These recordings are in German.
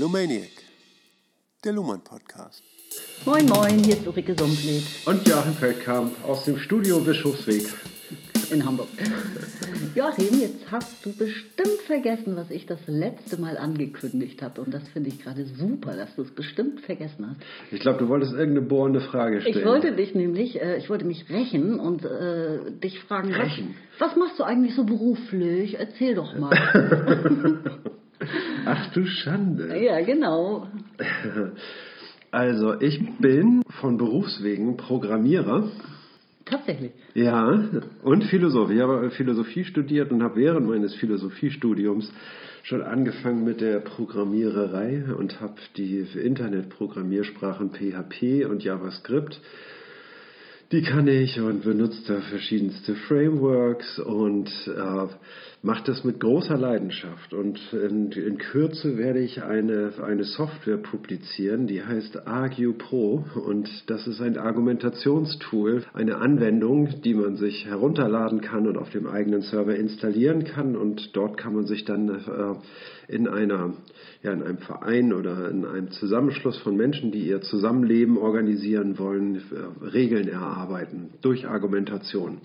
Lumaniac, der Luhmann Podcast. Moin Moin, hier ist Ulrike Sumpled Und Joachim Feldkamp aus dem Studio Bischofsweg. in Hamburg. Joachim, jetzt hast du bestimmt vergessen, was ich das letzte Mal angekündigt habe. Und das finde ich gerade super, dass du es bestimmt vergessen hast. Ich glaube, du wolltest irgendeine bohrende Frage stellen. Ich wollte dich nämlich, äh, ich wollte mich rächen und äh, dich fragen, was, Rächen? was machst du eigentlich so beruflich? Erzähl doch mal. Ach du Schande. ja, genau. Also, ich bin von Berufswegen Programmierer. Tatsächlich. Ja, und Philosoph. Ich habe Philosophie studiert und habe während meines Philosophiestudiums schon angefangen mit der Programmiererei und habe die Internetprogrammiersprachen PHP und JavaScript. Die kann ich und benutze da verschiedenste Frameworks und äh, mache das mit großer Leidenschaft. Und in, in Kürze werde ich eine, eine Software publizieren, die heißt Argue Pro. Und das ist ein Argumentationstool, eine Anwendung, die man sich herunterladen kann und auf dem eigenen Server installieren kann. Und dort kann man sich dann äh, in einer ja, in einem Verein oder in einem Zusammenschluss von Menschen, die ihr Zusammenleben organisieren wollen, äh, Regeln erarbeiten durch Argumentation.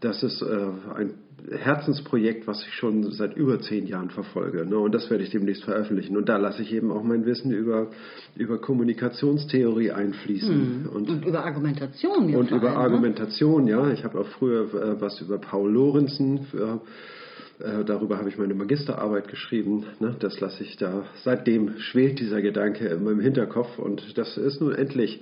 Das ist äh, ein Herzensprojekt, was ich schon seit über zehn Jahren verfolge. Ne? Und das werde ich demnächst veröffentlichen. Und da lasse ich eben auch mein Wissen über, über Kommunikationstheorie einfließen. Und, Und über Argumentation. und über allem, ne? Argumentation, ja. Ich habe auch früher äh, was über Paul Lorenzen. Äh, äh, darüber habe ich meine Magisterarbeit geschrieben. Ne? Das lasse ich da. Seitdem schwelt dieser Gedanke in meinem Hinterkopf und das ist nun endlich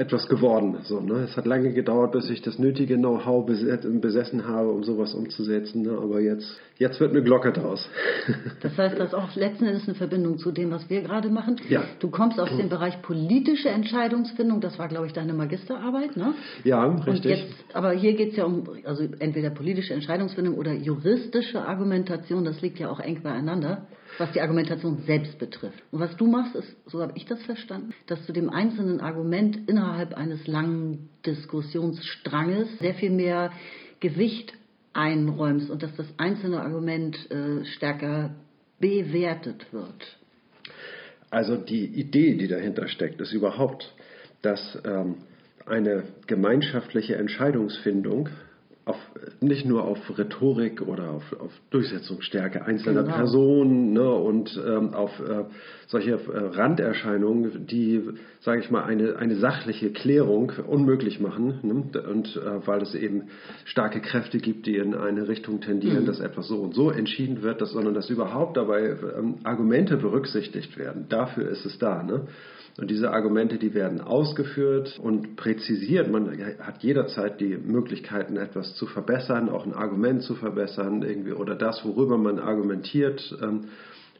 etwas geworden. So, ne? Es hat lange gedauert, bis ich das nötige Know-how besessen habe, um sowas umzusetzen. Ne? Aber jetzt, jetzt wird eine Glocke draus. Das heißt, das ist auch letzten Endes eine Verbindung zu dem, was wir gerade machen. Ja. Du kommst aus dem Bereich politische Entscheidungsfindung, das war, glaube ich, deine Magisterarbeit, ne? ja, richtig. jetzt, aber hier geht es ja um, also entweder politische Entscheidungsfindung oder juristische Argumentation, das liegt ja auch eng beieinander, was die Argumentation selbst betrifft. Und was du machst, ist, so habe ich das verstanden, dass du dem einzelnen Argument innerhalb eines langen Diskussionsstranges sehr viel mehr Gewicht einräumst und dass das einzelne Argument äh, stärker bewertet wird. Also die Idee, die dahinter steckt, ist überhaupt, dass ähm, eine gemeinschaftliche Entscheidungsfindung auf, nicht nur auf Rhetorik oder auf, auf Durchsetzungsstärke einzelner Genau. Personen ne, und ähm, auf äh, solche äh, Randerscheinungen, die, sage ich mal, eine, eine sachliche Klärung unmöglich machen. Ne, und äh, weil es eben starke Kräfte gibt, die in eine Richtung tendieren, dass etwas so und so entschieden wird, dass, sondern dass überhaupt dabei ähm, Argumente berücksichtigt werden. Dafür ist es da. Ne? Und diese Argumente, die werden ausgeführt und präzisiert. Man hat jederzeit die Möglichkeiten, etwas zu verbessern, auch ein Argument zu verbessern, irgendwie oder das, worüber man argumentiert, ähm,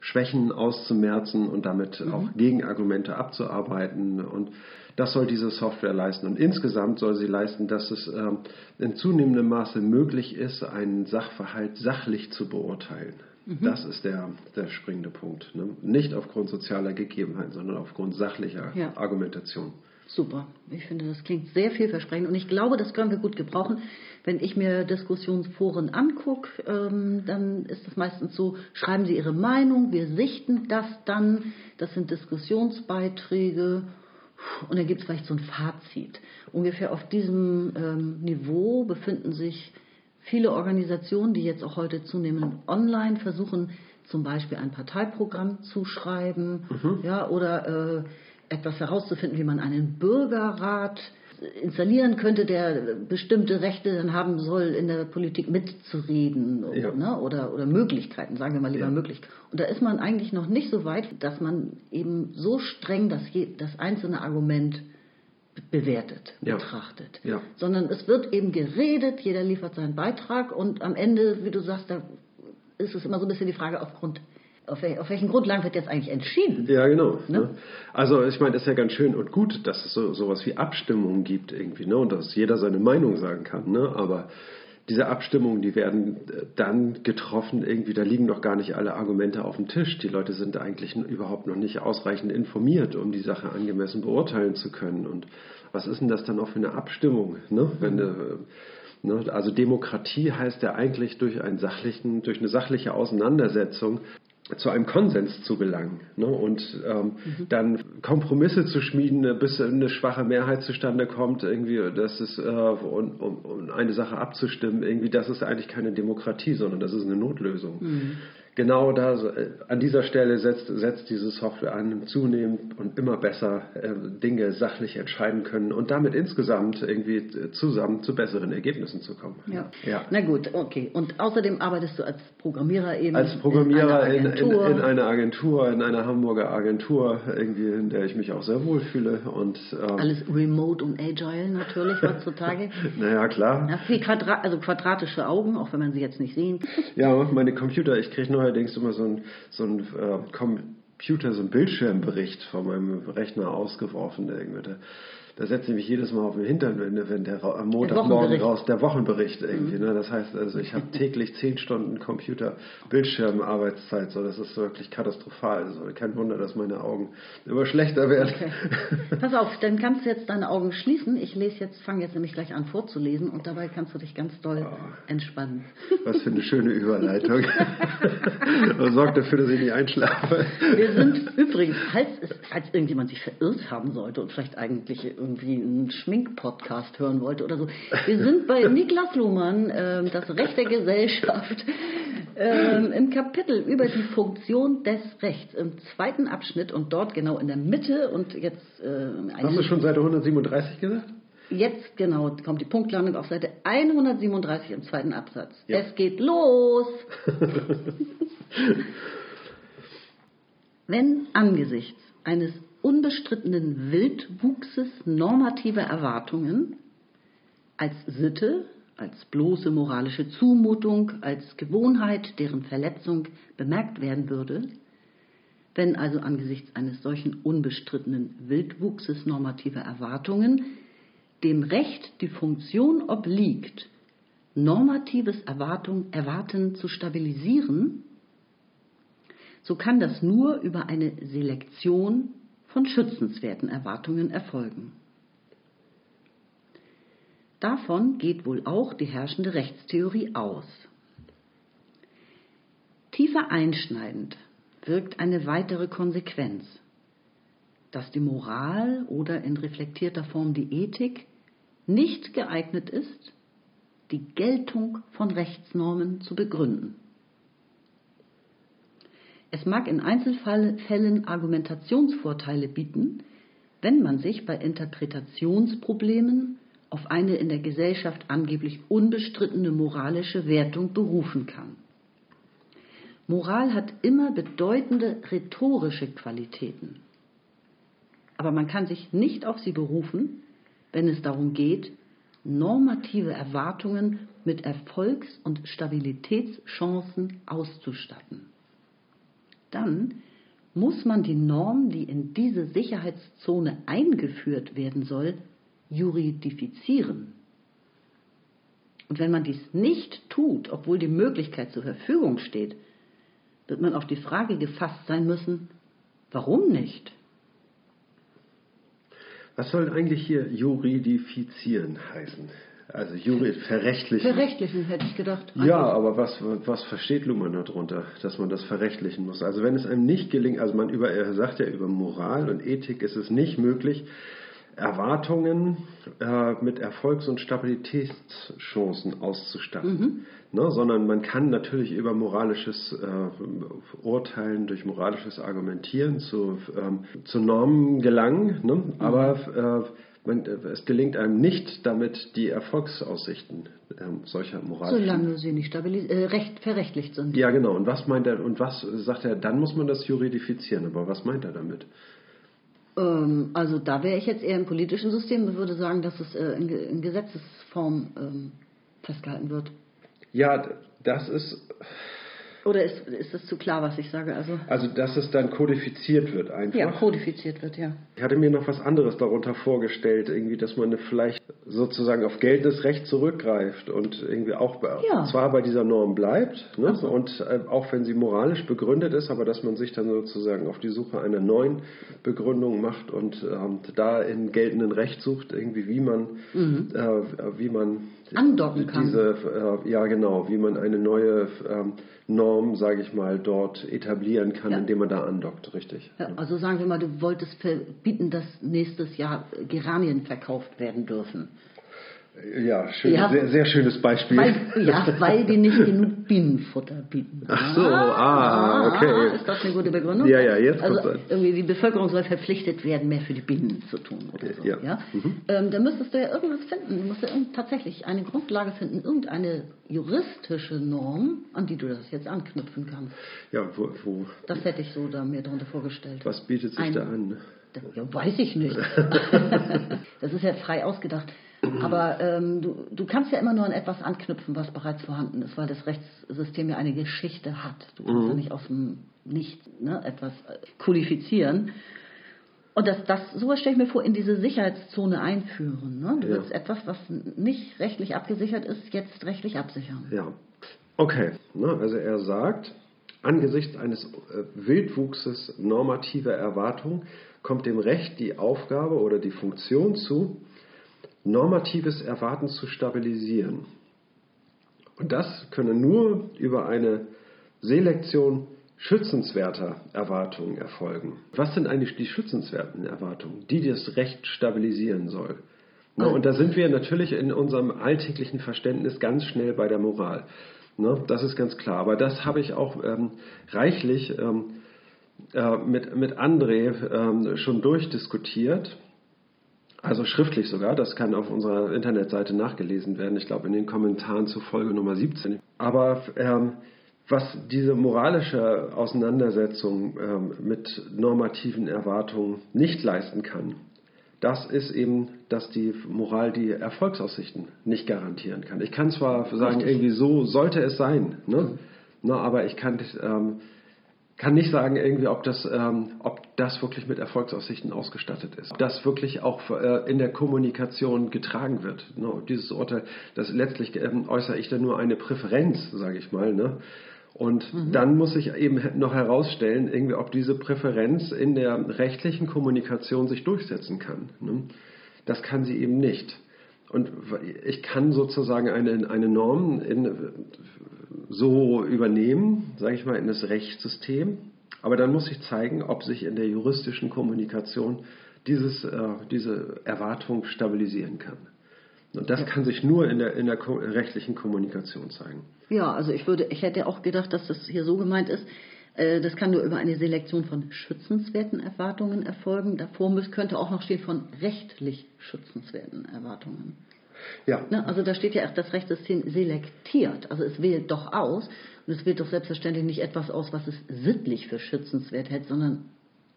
Schwächen auszumerzen und damit auch Gegenargumente abzuarbeiten. Und das soll diese Software leisten. Und insgesamt soll sie leisten, dass es ähm, in zunehmendem Maße möglich ist, einen Sachverhalt sachlich zu beurteilen. Das ist der, der springende Punkt. Ne? Nicht aufgrund sozialer Gegebenheiten, sondern aufgrund sachlicher Ja. Argumentation. Super. Ich finde, das klingt sehr vielversprechend und ich glaube, das können wir gut gebrauchen. Wenn ich mir Diskussionsforen angucke, ähm, dann ist das meistens so, schreiben Sie Ihre Meinung, wir sichten das dann, das sind Diskussionsbeiträge und dann gibt es vielleicht so ein Fazit. Ungefähr auf diesem ähm, Niveau befinden sich viele Organisationen, die jetzt auch heute zunehmend online versuchen, zum Beispiel ein Parteiprogramm zu schreiben, ja, oder äh, etwas herauszufinden, wie man einen Bürgerrat installieren könnte, der bestimmte Rechte dann haben soll, in der Politik mitzureden Ja. ne? oder, oder Möglichkeiten, sagen wir mal lieber Ja. Möglichkeiten. Und da ist man eigentlich noch nicht so weit, dass man eben so streng das, das einzelne Argument bewertet, Ja. betrachtet. Ja. Sondern es wird eben geredet, jeder liefert seinen Beitrag und am Ende, wie du sagst, da ist es immer so ein bisschen die Frage, aufgrund, auf, wel, auf welchen Grundlagen wird jetzt eigentlich entschieden? Ja, genau. Ne? Ne? Also ich meine, es ist ja ganz schön und gut, dass es so sowas wie Abstimmungen gibt irgendwie, ne? Und dass jeder seine Meinung sagen kann, ne? Aber diese Abstimmungen, die werden äh, dann getroffen, irgendwie, da liegen doch gar nicht alle Argumente auf dem Tisch. Die Leute sind eigentlich überhaupt noch nicht ausreichend informiert, um die Sache angemessen beurteilen zu können. Und was ist denn das dann auch für eine Abstimmung? Ne? Wenn, äh, ne? Also Demokratie heißt ja eigentlich durch, durch eine sachliche Auseinandersetzung zu einem Konsens zu gelangen ne? und ähm, mhm. dann Kompromisse zu schmieden, bis eine schwache Mehrheit zustande kommt, irgendwie, das ist, äh, um, um, um, eine Sache abzustimmen, irgendwie, das ist eigentlich keine Demokratie, sondern das ist eine Notlösung. Mhm genau da, äh, an dieser Stelle setzt, setzt diese Software an, zunehmend und immer besser äh, Dinge sachlich entscheiden können und damit insgesamt irgendwie äh, zusammen zu besseren Ergebnissen zu kommen. Ja. ja. Na gut, okay. Und außerdem arbeitest du als Programmierer eben als Programmierer in, in, in, in einer Agentur, in einer Hamburger Agentur, irgendwie, in der ich mich auch sehr wohl fühle. Und, ähm, Alles remote und agile natürlich heutzutage. naja, klar. Ja, Quadrat, also quadratische Augen, auch wenn man sie jetzt nicht sehen. Ja, meine Computer, ich kriege neuerdings immer so ein, so ein äh, Computer, so ein Bildschirmbericht von meinem Rechner ausgeworfen. Irgendwie. Da setze ich mich jedes Mal auf den Hintern, wenn, wenn der am Montagmorgen raus, der Wochenbericht irgendwie. Mhm. Ne? Das heißt also, ich habe täglich zehn Stunden Computer, Bildschirm, Arbeitszeit. So, das ist wirklich katastrophal. Also, kein Wunder, dass meine Augen immer schlechter werden. Okay. Pass auf, dann kannst du jetzt deine Augen schließen. Ich lese jetzt, fange jetzt nämlich gleich an vorzulesen und dabei kannst du dich ganz doll oh. entspannen. Was für eine schöne Überleitung. Sorgt dafür, dass ich nicht einschlafe. Wir sind übrigens, falls, falls irgendjemand sich verirrt haben sollte und vielleicht eigentlich irgendwie einen Schminkpodcast hören wollte oder so. Wir sind bei Niklas Luhmann, äh, das Recht der Gesellschaft, äh, im Kapitel über die Funktion des Rechts, im zweiten Abschnitt und dort genau in der Mitte und jetzt... Äh, Hast du schon Seite 137 gesagt? Jetzt genau kommt die Punktlandung auf Seite 137 im zweiten Absatz. Ja. Es geht los! Wenn angesichts eines unbestrittenen Wildwuchses normativer Erwartungen als Sitte, als bloße moralische Zumutung, als Gewohnheit, deren Verletzung bemerkt werden würde, wenn also angesichts eines solchen unbestrittenen Wildwuchses normativer Erwartungen dem Recht die Funktion obliegt, normatives Erwartung, Erwarten zu stabilisieren, so kann das nur über eine Selektion von schützenswerten Erwartungen erfolgen. Davon geht wohl auch die herrschende Rechtstheorie aus. Tiefer einschneidend wirkt eine weitere Konsequenz, dass die Moral oder in reflektierter Form die Ethik nicht geeignet ist, die Geltung von Rechtsnormen zu begründen. Es mag in Einzelfällen Argumentationsvorteile bieten, wenn man sich bei Interpretationsproblemen auf eine in der Gesellschaft angeblich unbestrittene moralische Wertung berufen kann. Moral hat immer bedeutende rhetorische Qualitäten. Aber man kann sich nicht auf sie berufen, wenn es darum geht, normative Erwartungen mit Erfolgs- und Stabilitätschancen auszustatten dann muss man die Norm, die in diese Sicherheitszone eingeführt werden soll, juridifizieren. Und wenn man dies nicht tut, obwohl die Möglichkeit zur Verfügung steht, wird man auf die Frage gefasst sein müssen, warum nicht? Was soll eigentlich hier juridifizieren heißen? Also Juri, verrechtlichen. Verrechtlichen hätte ich gedacht. Ja, aber was, was versteht Luhmann darunter, dass man das verrechtlichen muss? Also wenn es einem nicht gelingt, also man über, er sagt ja über Moral und Ethik ist es nicht möglich, Erwartungen äh, mit Erfolgs- und Stabilitätschancen auszustatten. Mhm. Ne, sondern man kann natürlich über moralisches äh, Urteilen, durch moralisches Argumentieren zu, ähm, zu Normen gelangen, ne? Mhm. aber äh, man, es gelingt einem nicht damit die Erfolgsaussichten äh, solcher moralischen. Solange sie nicht äh, recht, verrechtlicht sind. Ja, genau. Und was meint er, und was sagt er, dann muss man das juridifizieren. Aber was meint er damit? Ähm, also da wäre ich jetzt eher im politischen System und würde sagen, dass es äh, in, in, Gesetzesform ähm, festgehalten wird. Ja, das ist oder ist, ist das zu klar, was ich sage? Also, also, dass es dann kodifiziert wird einfach. Ja, kodifiziert wird, ja. Ich hatte mir noch was anderes darunter vorgestellt, irgendwie, dass man vielleicht sozusagen auf geltendes Recht zurückgreift und irgendwie auch ja. zwar bei dieser Norm bleibt ne, so. und äh, auch wenn sie moralisch begründet ist, aber dass man sich dann sozusagen auf die Suche einer neuen Begründung macht und ähm, da in geltenden Recht sucht, irgendwie, wie man, mhm. äh, wie man andocken kann. Diese, äh, ja, genau, wie man eine neue ähm, Norm, sage ich mal, dort etablieren kann, Ja. indem man da andockt, richtig? Ja, also sagen wir mal, du wolltest verbieten, dass nächstes Jahr Geranien verkauft werden dürfen. Ja, schön, Ja. Sehr, sehr schönes Beispiel. Weil, ja, weil die nicht genug Bienenfutter bieten. Ach so, ah, okay. Ist das eine gute Begründung? Ja, ja, jetzt also kommt's irgendwie die Bevölkerung soll verpflichtet werden, mehr für die Bienen zu tun oder so. Ja. Ja. Mhm. Ähm, da müsstest du ja irgendwas finden. Du musst ja tatsächlich eine Grundlage finden, irgendeine juristische Norm, an die du das jetzt anknüpfen kannst. Ja, wo, wo, Das hätte ich so da mir darunter vorgestellt. was bietet sich Ein- da an? Ja, weiß ich nicht. das ist ja frei ausgedacht. Aber ähm, du, du kannst ja immer nur an etwas anknüpfen, was bereits vorhanden ist, weil das Rechtssystem ja eine Geschichte hat. Du kannst ja nicht aus dem Nichts ne, etwas äh, kodifizieren. Und das, das, sowas stelle ich mir vor, in diese Sicherheitszone einführen. Ne? Du Ja. willst etwas, was nicht rechtlich abgesichert ist, jetzt rechtlich absichern. Ja, okay. Ne, also er sagt, angesichts eines äh, Wildwuchses normativer Erwartung kommt dem Recht die Aufgabe oder die Funktion zu, normatives Erwarten zu stabilisieren. Und das könne nur über eine Selektion schützenswerter Erwartungen erfolgen. Was sind eigentlich die schützenswerten Erwartungen, die das Recht stabilisieren soll? Ne, und da sind wir natürlich in unserem alltäglichen Verständnis ganz schnell bei der Moral. Ne, das ist ganz klar. Aber das habe ich auch ähm, reichlich ähm, äh, mit, mit André ähm, schon durchdiskutiert. Also schriftlich sogar, das kann auf unserer Internetseite nachgelesen werden, ich glaube in den Kommentaren zu Folge Nummer 17. Aber ähm, was diese moralische Auseinandersetzung ähm, mit normativen Erwartungen nicht leisten kann, das ist eben, dass die Moral die Erfolgsaussichten nicht garantieren kann. Ich kann zwar sagen, Richtig. irgendwie so sollte es sein, ne? Na, aber ich kann, ähm, kann nicht sagen, irgendwie, ob das, ähm, ob das wirklich mit Erfolgsaussichten ausgestattet ist. Ob das wirklich auch äh, in der Kommunikation getragen wird. Ne? Dieses Urteil, das letztlich ähm, äußere ich dann nur eine Präferenz, sage ich mal. Ne? Und dann muss ich eben noch herausstellen, irgendwie, ob diese Präferenz in der rechtlichen Kommunikation sich durchsetzen kann. Ne? Das kann sie eben nicht. Und ich kann sozusagen eine, eine Norm in, so übernehmen, sage ich mal, in das Rechtssystem. Aber dann muss ich zeigen, ob sich in der juristischen Kommunikation dieses, äh, diese Erwartung stabilisieren kann. Und das kann sich nur in der, in der rechtlichen Kommunikation zeigen. Ja, also ich würde, ich hätte auch gedacht, dass das hier so gemeint ist. äh, Das kann nur über eine Selektion von schützenswerten Erwartungen erfolgen. Davor müß- könnte auch noch stehen von rechtlich schützenswerten Erwartungen. Ja, Ne? Also da steht ja erst das Rechtssystem selektiert. Also es wählt doch aus und es wählt doch selbstverständlich nicht etwas aus, was es sittlich für schützenswert hält, sondern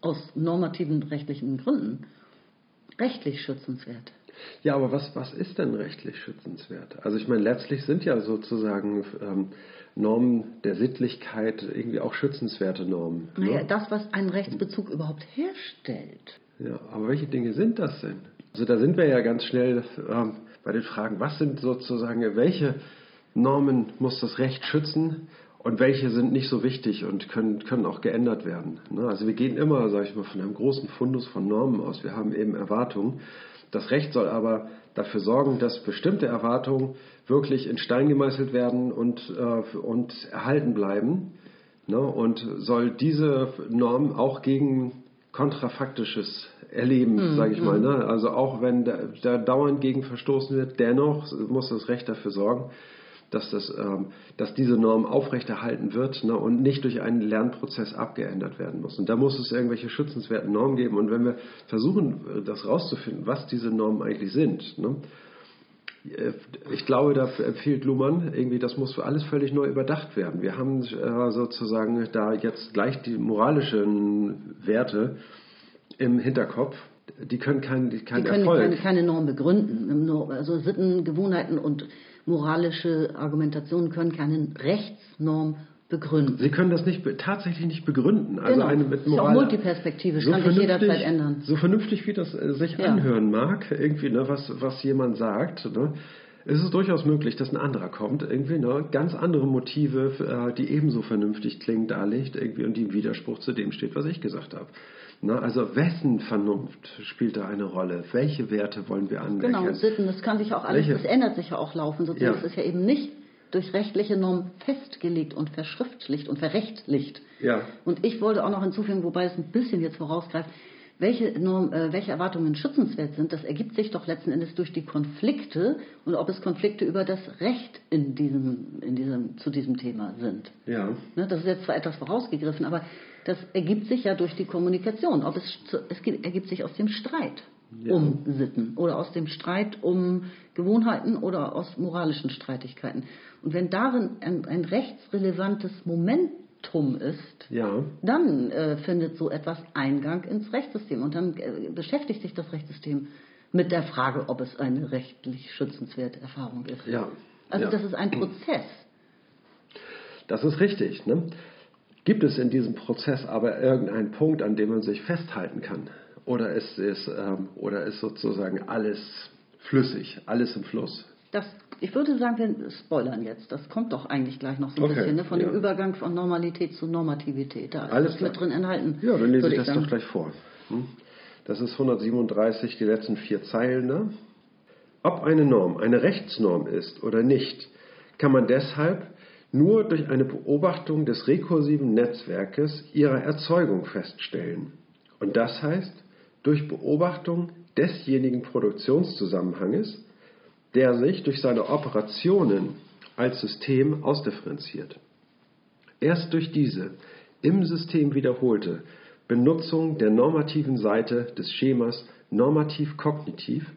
aus normativen rechtlichen Gründen rechtlich schützenswert. Ja, aber was, was ist denn rechtlich schützenswert? Also ich meine, letztlich sind ja sozusagen ähm, Normen der Sittlichkeit irgendwie auch schützenswerte Normen. Naja, ne? das, was einen Rechtsbezug überhaupt herstellt. Ja, aber welche Dinge sind das denn? Also da sind wir ja ganz schnell ähm, bei den Fragen, was sind sozusagen, welche Normen muss das Recht schützen und welche sind nicht so wichtig und können, können auch geändert werden. Ne? Also wir gehen immer, sage ich mal, von einem großen Fundus von Normen aus. Wir haben eben Erwartungen. Das Recht soll aber dafür sorgen, dass bestimmte Erwartungen wirklich in Stein gemeißelt werden und, äh, und erhalten bleiben. Ne? Und soll diese Norm auch gegen kontrafaktisches erleben, sage ich mal. Ne? Also auch wenn da, da dauernd gegen verstoßen wird, dennoch muss das Recht dafür sorgen, dass, das, ähm, dass diese Norm aufrechterhalten wird ne, und nicht durch einen Lernprozess abgeändert werden muss. Und da muss es irgendwelche schützenswerten Normen geben. Und wenn wir versuchen, äh, das rauszufinden, was diese Normen eigentlich sind, ne, äh, ich glaube, da empfiehlt Luhmann, irgendwie, das muss alles völlig neu überdacht werden. Wir haben äh, sozusagen da jetzt gleich die moralischen Werte im Hinterkopf. Die können keinen kein Die können Erfolg. keine, keine Norm begründen. Also Sitten, Gewohnheiten und moralische Argumentationen können keine Rechtsnorm begründen. Sie können das nicht, tatsächlich nicht begründen. Also Genau. eine mit Ist ja auch Moral, multiperspektivisch, kann sich jederzeit ändern. So vernünftig, wie das äh, sich Ja. anhören mag, irgendwie, ne, was, was jemand sagt, ne, ist es durchaus möglich, dass ein anderer kommt, irgendwie, ne, ganz andere Motive, äh, die ebenso vernünftig klingen, darlegt, irgendwie, und die im Widerspruch zu dem steht, was ich gesagt habe. Ne, also wessen Vernunft spielt da eine Rolle? Welche Werte wollen wir anerkennen? Genau, Sitten, das kann sich auch alles, Welche? das ändert sich ja auch laufend. Sozusagen. Ja. Es ist ja eben nicht durch rechtliche Normen festgelegt und verschriftlicht und verrechtlicht. Ja. Und ich wollte auch noch hinzufügen, wobei es ein bisschen jetzt vorausgreift, welche, Norm, äh, welche Erwartungen schützenswert sind, das ergibt sich doch letzten Endes durch die Konflikte und ob es Konflikte über das Recht in diesem, in diesem, zu diesem Thema sind. Ja. Ne, das ist jetzt zwar etwas vorausgegriffen, aber das ergibt sich ja durch die Kommunikation. Ob es, es ergibt sich aus dem Streit Ja. um Sitten oder aus dem Streit um Gewohnheiten oder aus moralischen Streitigkeiten. Und wenn darin ein, ein rechtsrelevantes Momentum ist, Ja. dann äh, findet so etwas Eingang ins Rechtssystem und dann äh, beschäftigt sich das Rechtssystem mit der Frage, ob es eine rechtlich schützenswerte Erfahrung ist. Ja. Also das ist ein Prozess. Das ist richtig. Ne? Gibt es in diesem Prozess aber irgendeinen Punkt, an dem man sich festhalten kann? Oder ist, es, ähm, oder ist sozusagen alles flüssig, alles im Fluss? Das, ich würde sagen, wir spoilern jetzt. Das kommt doch eigentlich gleich noch so ein Okay, bisschen, ne? von ja. dem Übergang von Normalität zu Normativität. Da ist Alles mit drin enthalten. Ja, dann lese ich das sagen. doch gleich vor. Hm? Das ist 137, die letzten vier Zeilen. Ne? Ob eine Norm eine Rechtsnorm ist oder nicht, kann man deshalb nur durch eine Beobachtung des rekursiven Netzwerkes ihrer Erzeugung feststellen. Und das heißt, durch Beobachtung desjenigen Produktionszusammenhanges, der sich durch seine Operationen als System ausdifferenziert. Erst durch diese im System wiederholte Benutzung der normativen Seite des Schemas normativ-kognitiv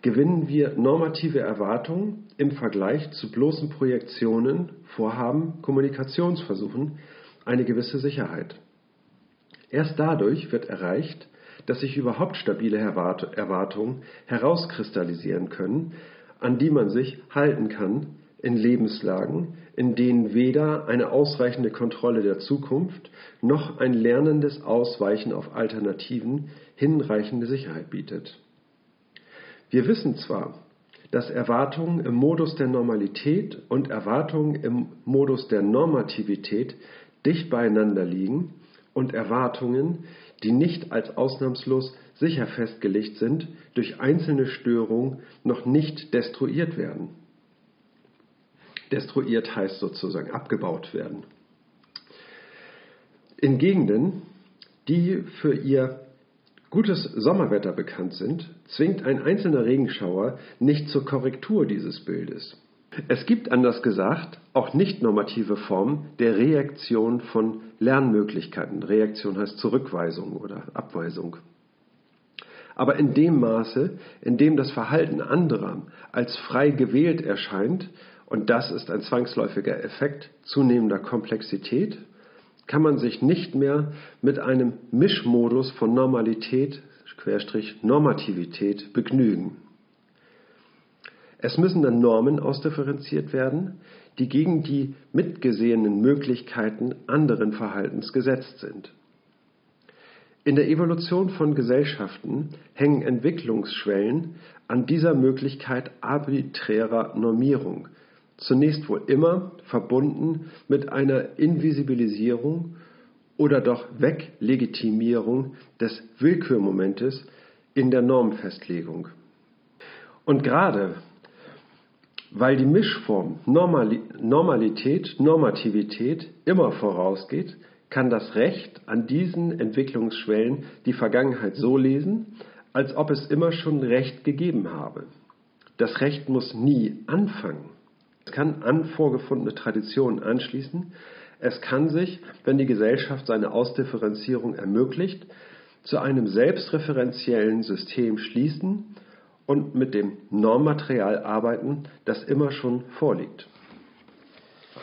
gewinnen wir normative Erwartungen im Vergleich zu bloßen Projektionen, Vorhaben, Kommunikationsversuchen eine gewisse Sicherheit. Erst dadurch wird erreicht, dass sich überhaupt stabile Erwart- Erwartungen herauskristallisieren können, an die man sich halten kann in Lebenslagen, in denen weder eine ausreichende Kontrolle der Zukunft noch ein lernendes Ausweichen auf Alternativen hinreichende Sicherheit bietet. Wir wissen zwar, dass Erwartungen im Modus der Normalität und Erwartungen im Modus der Normativität dicht beieinander liegen und Erwartungen, die nicht als ausnahmslos sicher festgelegt sind, durch einzelne Störungen noch nicht destruiert werden. Destruiert heißt sozusagen abgebaut werden. In Gegenden, die für ihr gutes Sommerwetter bekannt sind, zwingt ein einzelner Regenschauer nicht zur Korrektur dieses Bildes. Es gibt anders gesagt auch nicht normative Formen der Reaktion von Lernmöglichkeiten. Reaktion heißt Zurückweisung oder Abweisung. Aber in dem Maße, in dem das Verhalten anderer als frei gewählt erscheint, und das ist ein zwangsläufiger Effekt zunehmender Komplexität, kann man sich nicht mehr mit einem Mischmodus von Normalität, Querstrich Normativität begnügen. Es müssen dann Normen ausdifferenziert werden, die gegen die mitgesehenen Möglichkeiten anderen Verhaltens gesetzt sind. In der Evolution von Gesellschaften hängen Entwicklungsschwellen an dieser Möglichkeit arbiträrer Normierung, zunächst wohl immer verbunden mit einer Invisibilisierung oder doch Weglegitimierung des Willkürmomentes in der Normfestlegung. Und gerade weil die Mischform Normali Normalität, Normativität immer vorausgeht, kann das Recht an diesen Entwicklungsschwellen die Vergangenheit so lesen, als ob es immer schon Recht gegeben habe. Das Recht muss nie anfangen. Es kann an vorgefundene Traditionen anschließen. Es kann sich, wenn die Gesellschaft seine Ausdifferenzierung ermöglicht, zu einem selbstreferenziellen System schließen und mit dem Normmaterial arbeiten, das immer schon vorliegt.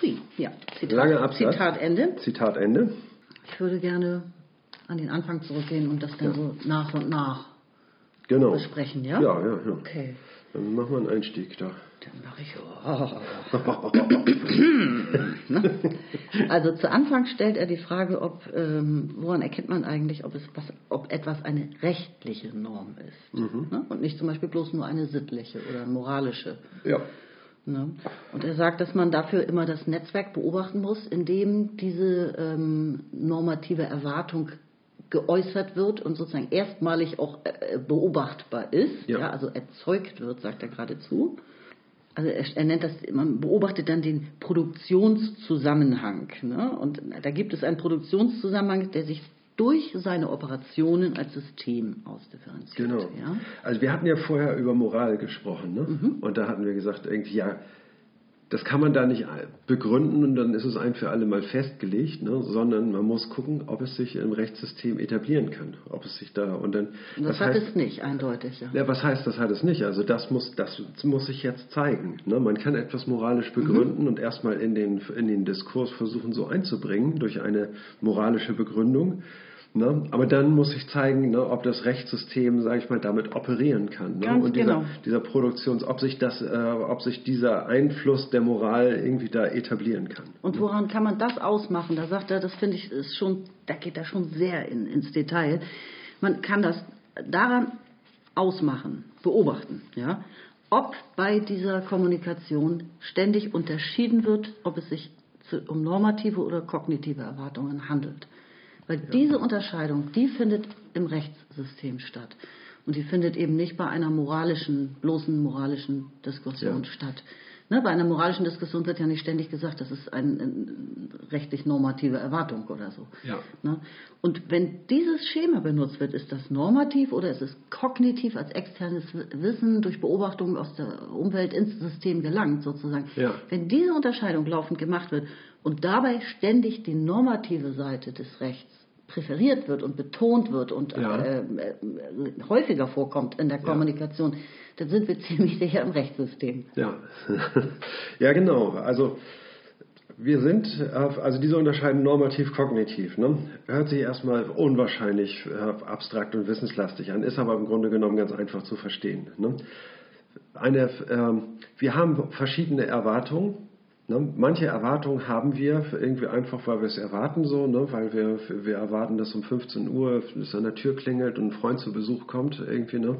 Hui, ja. Zitat, Langer Absatz. Zitat Ende. Zitat Ende. Ich würde gerne an den Anfang zurückgehen und das dann so nach und nach Genau. besprechen, ja? Ja, ja, ja. Okay. Dann machen wir einen Einstieg da. Dann mache ich. Also zu Anfang stellt er die Frage, ob ähm, woran erkennt man eigentlich, ob es was, ob etwas eine rechtliche Norm ist ne? und nicht zum Beispiel bloß nur eine sittliche oder moralische. Ja. Ne? Und er sagt, dass man dafür immer das Netzwerk beobachten muss, in dem diese ähm, normative Erwartung geäußert wird und sozusagen erstmalig auch äh, beobachtbar ist, Ja. ja. also erzeugt wird, sagt er geradezu. also er, er, nennt das, man beobachtet dann den Produktionszusammenhang. Ne? Und da gibt es einen Produktionszusammenhang, der sich durch seine Operationen als System ausdifferenziert. Genau. Ja? Also wir hatten ja vorher über Moral gesprochen, ne? Mhm. Und da hatten wir gesagt, irgendwie ja, das kann man da nicht begründen und dann ist es ein für alle Mal festgelegt, ne? sondern man muss gucken, ob es sich im Rechtssystem etablieren kann, ob es sich da und dann. Das, das hat heißt, es nicht eindeutig. Ja. ja. was heißt, das hat es nicht? Also das muss, das muss sich jetzt zeigen. Ne? Man kann etwas moralisch begründen mhm. und erstmal in den in den Diskurs versuchen so einzubringen durch eine moralische Begründung. Ne? Aber dann muss ich zeigen, ne, ob das Rechtssystem, sage ich mal, damit operieren kann. Ne? Und dieser, genau. dieser Produktions, ob sich das, äh, ob sich dieser Einfluss der Moral irgendwie da etablieren kann. Und woran kann man das ausmachen? Da sagt er, das finde ich ist schon, da geht er schon sehr in, ins Detail. Man kann das daran ausmachen, beobachten, ja, ob bei dieser Kommunikation ständig unterschieden wird, ob es sich um normative oder kognitive Erwartungen handelt. Weil ja. diese Unterscheidung, die findet im Rechtssystem statt. Und die findet eben nicht bei einer moralischen, bloßen moralischen Diskussion ja. statt. Ne, bei einer moralischen Diskussion wird ja nicht ständig gesagt, das ist eine ein rechtlich normative Erwartung oder so. Ja. Ne? Und wenn dieses Schema benutzt wird, ist das normativ oder ist es kognitiv als externes Wissen durch Beobachtung aus der Umwelt ins System gelangt, sozusagen. Ja. Wenn diese Unterscheidung laufend gemacht wird und dabei ständig die normative Seite des Rechts präferiert wird und betont wird und ja. äh, äh, häufiger vorkommt in der Kommunikation, ja. dann sind wir ziemlich sicher im Rechtssystem. Ja, ja genau. Also wir sind, also diese unterscheiden normativ-kognitiv. Ne? Hört sich erstmal unwahrscheinlich äh, abstrakt und wissenslastig an, ist aber im Grunde genommen ganz einfach zu verstehen. Ne? Eine, äh, wir haben verschiedene Erwartungen Ne? Manche Erwartungen haben wir irgendwie einfach, weil wir es erwarten so, ne? weil wir, wir erwarten, dass um 15 Uhr es an der Tür klingelt und ein Freund zu Besuch kommt irgendwie. Ne?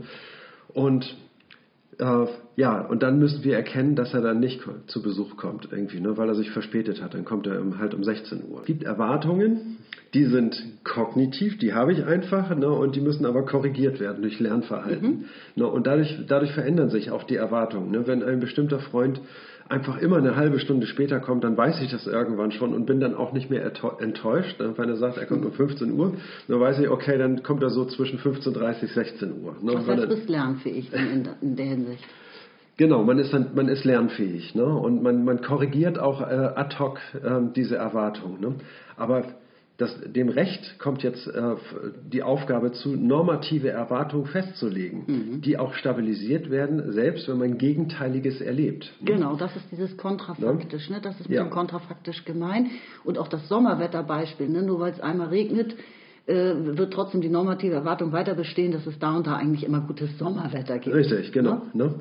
Und äh, ja, und dann müssen wir erkennen, dass er dann nicht zu Besuch kommt irgendwie, ne? weil er sich verspätet hat. Dann kommt er halt um 16 Uhr. Es gibt Erwartungen, die sind kognitiv, die habe ich einfach, ne? und die müssen aber korrigiert werden durch Lernverhalten. Mhm. Ne? Und dadurch, dadurch verändern sich auch die Erwartungen. Ne? Wenn ein bestimmter Freund einfach immer eine halbe Stunde später kommt, dann weiß ich das irgendwann schon und bin dann auch nicht mehr enttäuscht. Ne? Wenn er sagt, er kommt um 15 Uhr, dann weiß ich, okay, dann kommt er so zwischen 15.30 und 16 Uhr. Ne? Das heißt, du bist lernfähig in, in der Hinsicht. Genau, man ist, dann, man ist lernfähig ne? und man, man korrigiert auch äh, ad hoc äh, diese Erwartung. Ne? Aber das, dem Recht kommt jetzt äh, die Aufgabe zu, normative Erwartungen festzulegen, mhm. die auch stabilisiert werden, selbst wenn man Gegenteiliges erlebt. Ne? Genau, das ist dieses kontrafaktisch, ne? das ist mit ja. dem kontrafaktisch gemein. Und auch das Sommerwetterbeispiel, ne? nur weil es einmal regnet, äh, wird trotzdem die normative Erwartung weiter bestehen, dass es da und da eigentlich immer gutes Sommerwetter gibt. Richtig, genau. Ne? ne?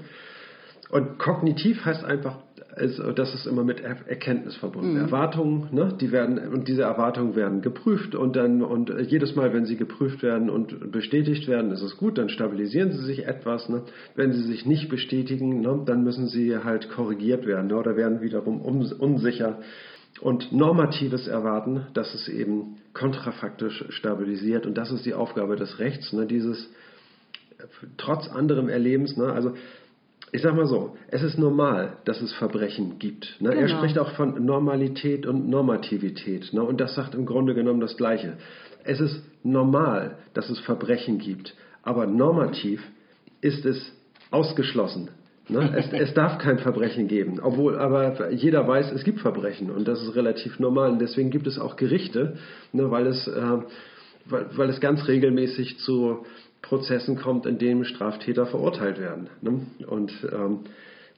Und kognitiv heißt einfach, ist, das ist immer mit Erkenntnis verbunden. Mhm. Erwartungen, ne, die werden und diese Erwartungen werden geprüft und dann und jedes Mal, wenn sie geprüft werden und bestätigt werden, ist es gut, dann stabilisieren sie sich etwas. Ne. Wenn sie sich nicht bestätigen, ne, dann müssen sie halt korrigiert werden ne, oder werden wiederum unsicher. Und normatives Erwarten, das ist eben kontrafaktisch stabilisiert und das ist die Aufgabe des Rechts, ne, dieses trotz anderem Erlebens, ne, also ich sag mal so, es ist normal, dass es Verbrechen gibt. Ne? Genau. Er spricht auch von Normalität und Normativität. Ne? Und das sagt im Grunde genommen das Gleiche. Es ist normal, dass es Verbrechen gibt. Aber normativ ist es ausgeschlossen. Ne? Es, es, darf kein Verbrechen geben, obwohl aber jeder weiß, es gibt Verbrechen und das ist relativ normal. Und deswegen gibt es auch Gerichte, ne, weil, es, äh, weil, weil, es ganz regelmäßig zu Prozessen kommt, in denen Straftäter verurteilt werden. Ne? Und ähm,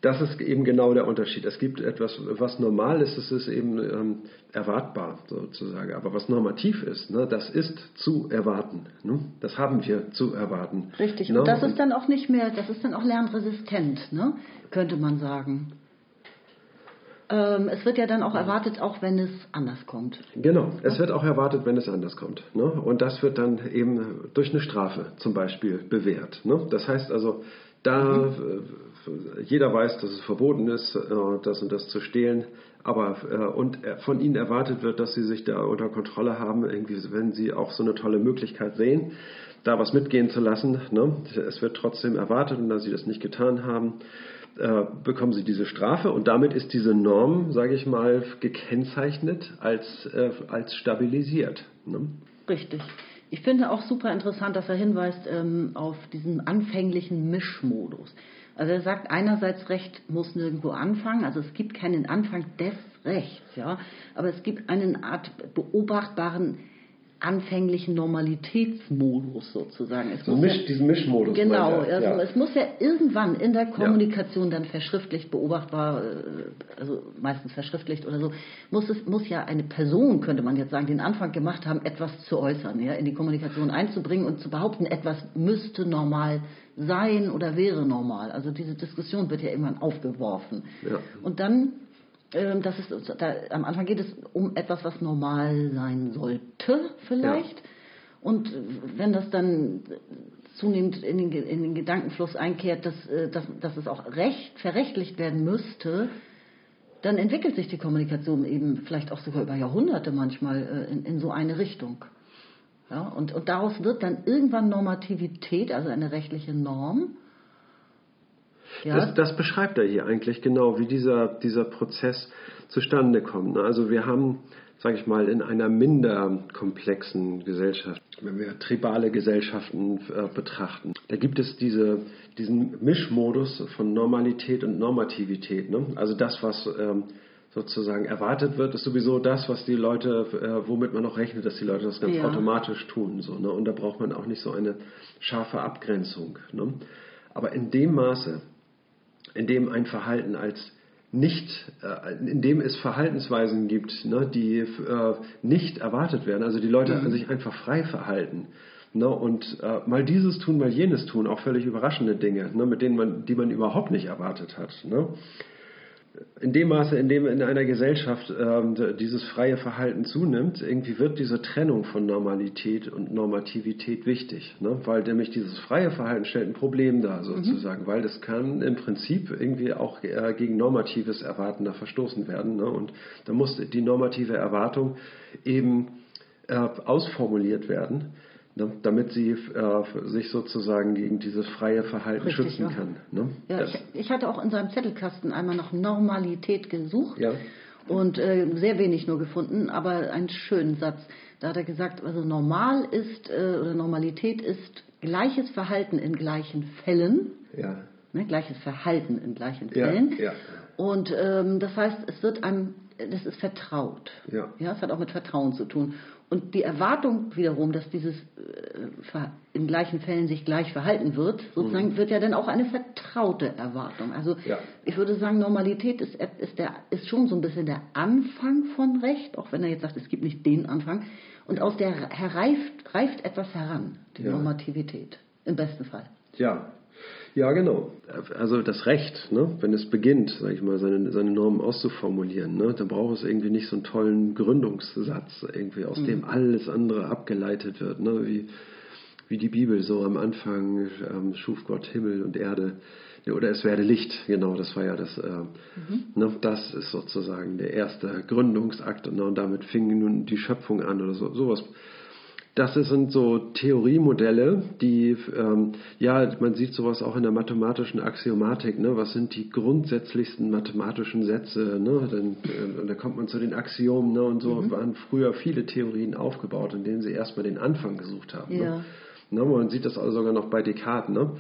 das ist eben genau der Unterschied. Es gibt etwas, was normal ist, es ist eben ähm, erwartbar sozusagen. Aber was normativ ist, ne, das ist zu erwarten. Ne? Das haben wir zu erwarten. Richtig. Ne? Und das ist dann auch nicht mehr, das ist dann auch lernresistent, ne? könnte man sagen. Ähm, es wird ja dann auch erwartet, auch wenn es anders kommt. Genau, es wird auch erwartet, wenn es anders kommt. Ne? Und das wird dann eben durch eine Strafe zum Beispiel bewährt. Ne? Das heißt also, da mhm. jeder weiß, dass es verboten ist, äh, das und das zu stehlen, aber äh, und von ihnen erwartet wird, dass sie sich da unter Kontrolle haben, irgendwie, wenn sie auch so eine tolle Möglichkeit sehen, da was mitgehen zu lassen. Ne? Es wird trotzdem erwartet und dass sie das nicht getan haben äh, bekommen sie diese Strafe und damit ist diese Norm, sage ich mal, gekennzeichnet als, äh, als stabilisiert. Ne? Richtig. Ich finde auch super interessant, dass er hinweist ähm, auf diesen anfänglichen Mischmodus. Also er sagt einerseits Recht muss nirgendwo anfangen, also es gibt keinen Anfang des Rechts, ja, aber es gibt eine Art beobachtbaren anfänglichen Normalitätsmodus sozusagen. Es so Misch, ja, diesen Mischmodus. Genau, also ja. es muss ja irgendwann in der Kommunikation dann verschriftlicht beobachtbar, äh, also meistens verschriftlicht oder so, muss es muss ja eine Person, könnte man jetzt sagen, den Anfang gemacht haben, etwas zu äußern, ja, in die Kommunikation einzubringen und zu behaupten, etwas müsste normal sein oder wäre normal. Also diese Diskussion wird ja irgendwann aufgeworfen. Und dann ähm, das ist, da, am Anfang geht es um etwas, was normal sein sollte, vielleicht. Ja. Und wenn das dann zunehmend in den, in den Gedankenfluss einkehrt, dass, äh, dass, dass es auch recht, verrechtlicht werden müsste, dann entwickelt sich die Kommunikation eben vielleicht auch sogar über Jahrhunderte manchmal äh, in, in so eine Richtung. Ja, und, und daraus wird dann irgendwann Normativität, also eine rechtliche Norm, ja. Das, das, beschreibt er hier eigentlich genau, wie dieser, dieser Prozess zustande kommt. Ne? Also wir haben, sage ich mal, in einer minder komplexen Gesellschaft, wenn wir tribale Gesellschaften äh, betrachten, da gibt es diese, diesen Mischmodus von Normalität und Normativität. Ne? Also das, was ähm, sozusagen erwartet wird, ist sowieso das, was die Leute, äh, womit man auch rechnet, dass die Leute das ganz ja. automatisch tun. So, ne? Und da braucht man auch nicht so eine scharfe Abgrenzung. Ne? Aber in dem Maße, in dem ein Verhalten als nicht, äh, in dem es Verhaltensweisen gibt, ne, die äh, nicht erwartet werden, also die Leute mhm. sich einfach frei verhalten. Ne, und äh, mal dieses tun, mal jenes tun, auch völlig überraschende Dinge, ne, mit denen man, die man überhaupt nicht erwartet hat. Ne in dem Maße, in dem in einer Gesellschaft äh, dieses freie Verhalten zunimmt, irgendwie wird diese Trennung von Normalität und Normativität wichtig. Ne? Weil nämlich dieses freie Verhalten stellt ein Problem dar, sozusagen, mhm. weil das kann im Prinzip irgendwie auch äh, gegen normatives Erwarten da verstoßen werden. Ne? Und da muss die normative Erwartung eben äh, ausformuliert werden Ne, damit sie äh, sich sozusagen gegen dieses freie Verhalten Richtig, schützen ja. kann. Ne? Ja, ich, ich, hatte auch in seinem Zettelkasten einmal nach Normalität gesucht ja. und äh, sehr wenig nur gefunden, aber einen schönen Satz. Da hat er gesagt, also normal ist äh, oder Normalität ist gleiches Verhalten in gleichen Fällen. Ja. Ne, gleiches Verhalten in gleichen Fällen. Ja, ja. Und ähm, das heißt, es wird einem, das ist vertraut. Ja. ja. Es hat auch mit Vertrauen zu tun. Und die Erwartung wiederum, dass dieses äh, in gleichen Fällen sich gleich verhalten wird, sozusagen, mhm. wird ja dann auch eine vertraute Erwartung. Also ja. ich würde sagen, Normalität ist, ist, der, ist schon so ein bisschen der Anfang von Recht, auch wenn er jetzt sagt, es gibt nicht den Anfang. Und aus der reift, reift etwas heran, die ja. Normativität, im besten Fall. Ja, ja, genau. Also das Recht, ne, wenn es beginnt, sage ich mal, seine, seine Normen auszuformulieren, ne, dann braucht es irgendwie nicht so einen tollen Gründungssatz, irgendwie, aus mhm. dem alles andere abgeleitet wird, ne, wie, wie die Bibel so am Anfang ähm, schuf Gott Himmel und Erde. Oder es werde Licht, genau, das war ja das, äh, mhm. ne, das ist sozusagen der erste Gründungsakt ne, und damit fing nun die Schöpfung an oder so, sowas das sind so Theoriemodelle, die, ähm, ja, man sieht sowas auch in der mathematischen Axiomatik, ne? was sind die grundsätzlichsten mathematischen Sätze, ne? Dann, äh, da kommt man zu den Axiomen, ne? und so mhm. waren früher viele Theorien aufgebaut, in denen sie erstmal den Anfang gesucht haben. Ne? Ja. Ne? Man sieht das also sogar noch bei Descartes, ne?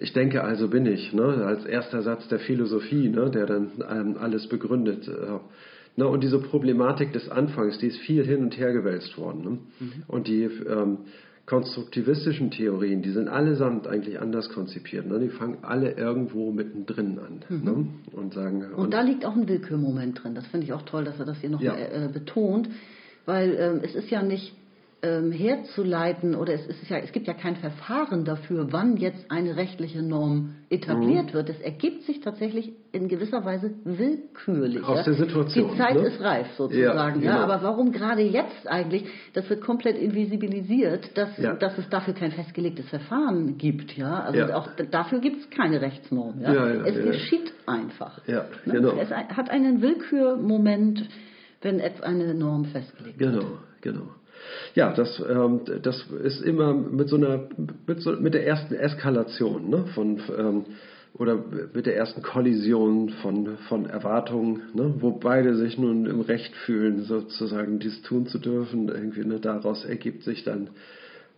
Ich denke, also bin ich, ne? als erster Satz der Philosophie, ne? der dann ähm, alles begründet. Äh, Ne, und diese Problematik des Anfangs, die ist viel hin und her gewälzt worden. Ne? Mhm. Und die ähm, konstruktivistischen Theorien, die sind allesamt eigentlich anders konzipiert. Ne? Die fangen alle irgendwo mittendrin an mhm. ne? und sagen. Und, und, da liegt auch ein Willkürmoment drin. Das finde ich auch toll, dass er das hier nochmal ja. äh, betont, weil ähm, es ist ja nicht ähm, herzuleiten oder es, ist ja, es gibt ja kein Verfahren dafür, wann jetzt eine rechtliche Norm etabliert mhm. wird. Es ergibt sich tatsächlich in gewisser Weise willkürlich. Aus der Situation. Die Zeit ne? ist reif sozusagen. Ja, genau. ja, aber warum gerade jetzt eigentlich? Das wird komplett invisibilisiert, dass, ja. dass es dafür kein festgelegtes Verfahren gibt. Ja, also ja. auch dafür gibt es keine Rechtsnorm. Ja? es geschieht einfach. Ja, ne? genau. Es hat einen Willkürmoment, wenn eine Norm festgelegt genau, wird. Genau, genau. Ja, das, ähm, das ist immer mit so einer, mit, so, mit der ersten Eskalation ne, von, ähm, oder mit der ersten Kollision von, von Erwartungen, ne, wo beide sich nun im Recht fühlen, sozusagen dies tun zu dürfen. Irgendwie, ne, daraus ergibt sich dann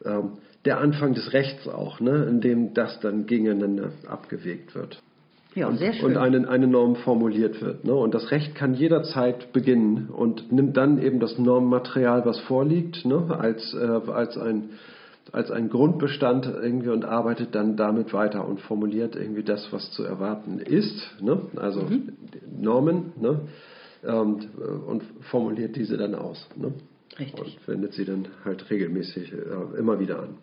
ähm, der Anfang des Rechts auch, ne, in dem das dann gegeneinander abgewegt wird. Ja, und, sehr schön. und eine, eine Norm formuliert wird. Ne? Und das Recht kann jederzeit beginnen und nimmt dann eben das Normmaterial, was vorliegt, ne? als, äh, als ein als ein Grundbestand irgendwie und arbeitet dann damit weiter und formuliert irgendwie das, was zu erwarten ist, ne? also mhm. Normen, ne? und, und, formuliert diese dann aus. Ne? Richtig. Und wendet sie dann halt regelmäßig äh, immer wieder an.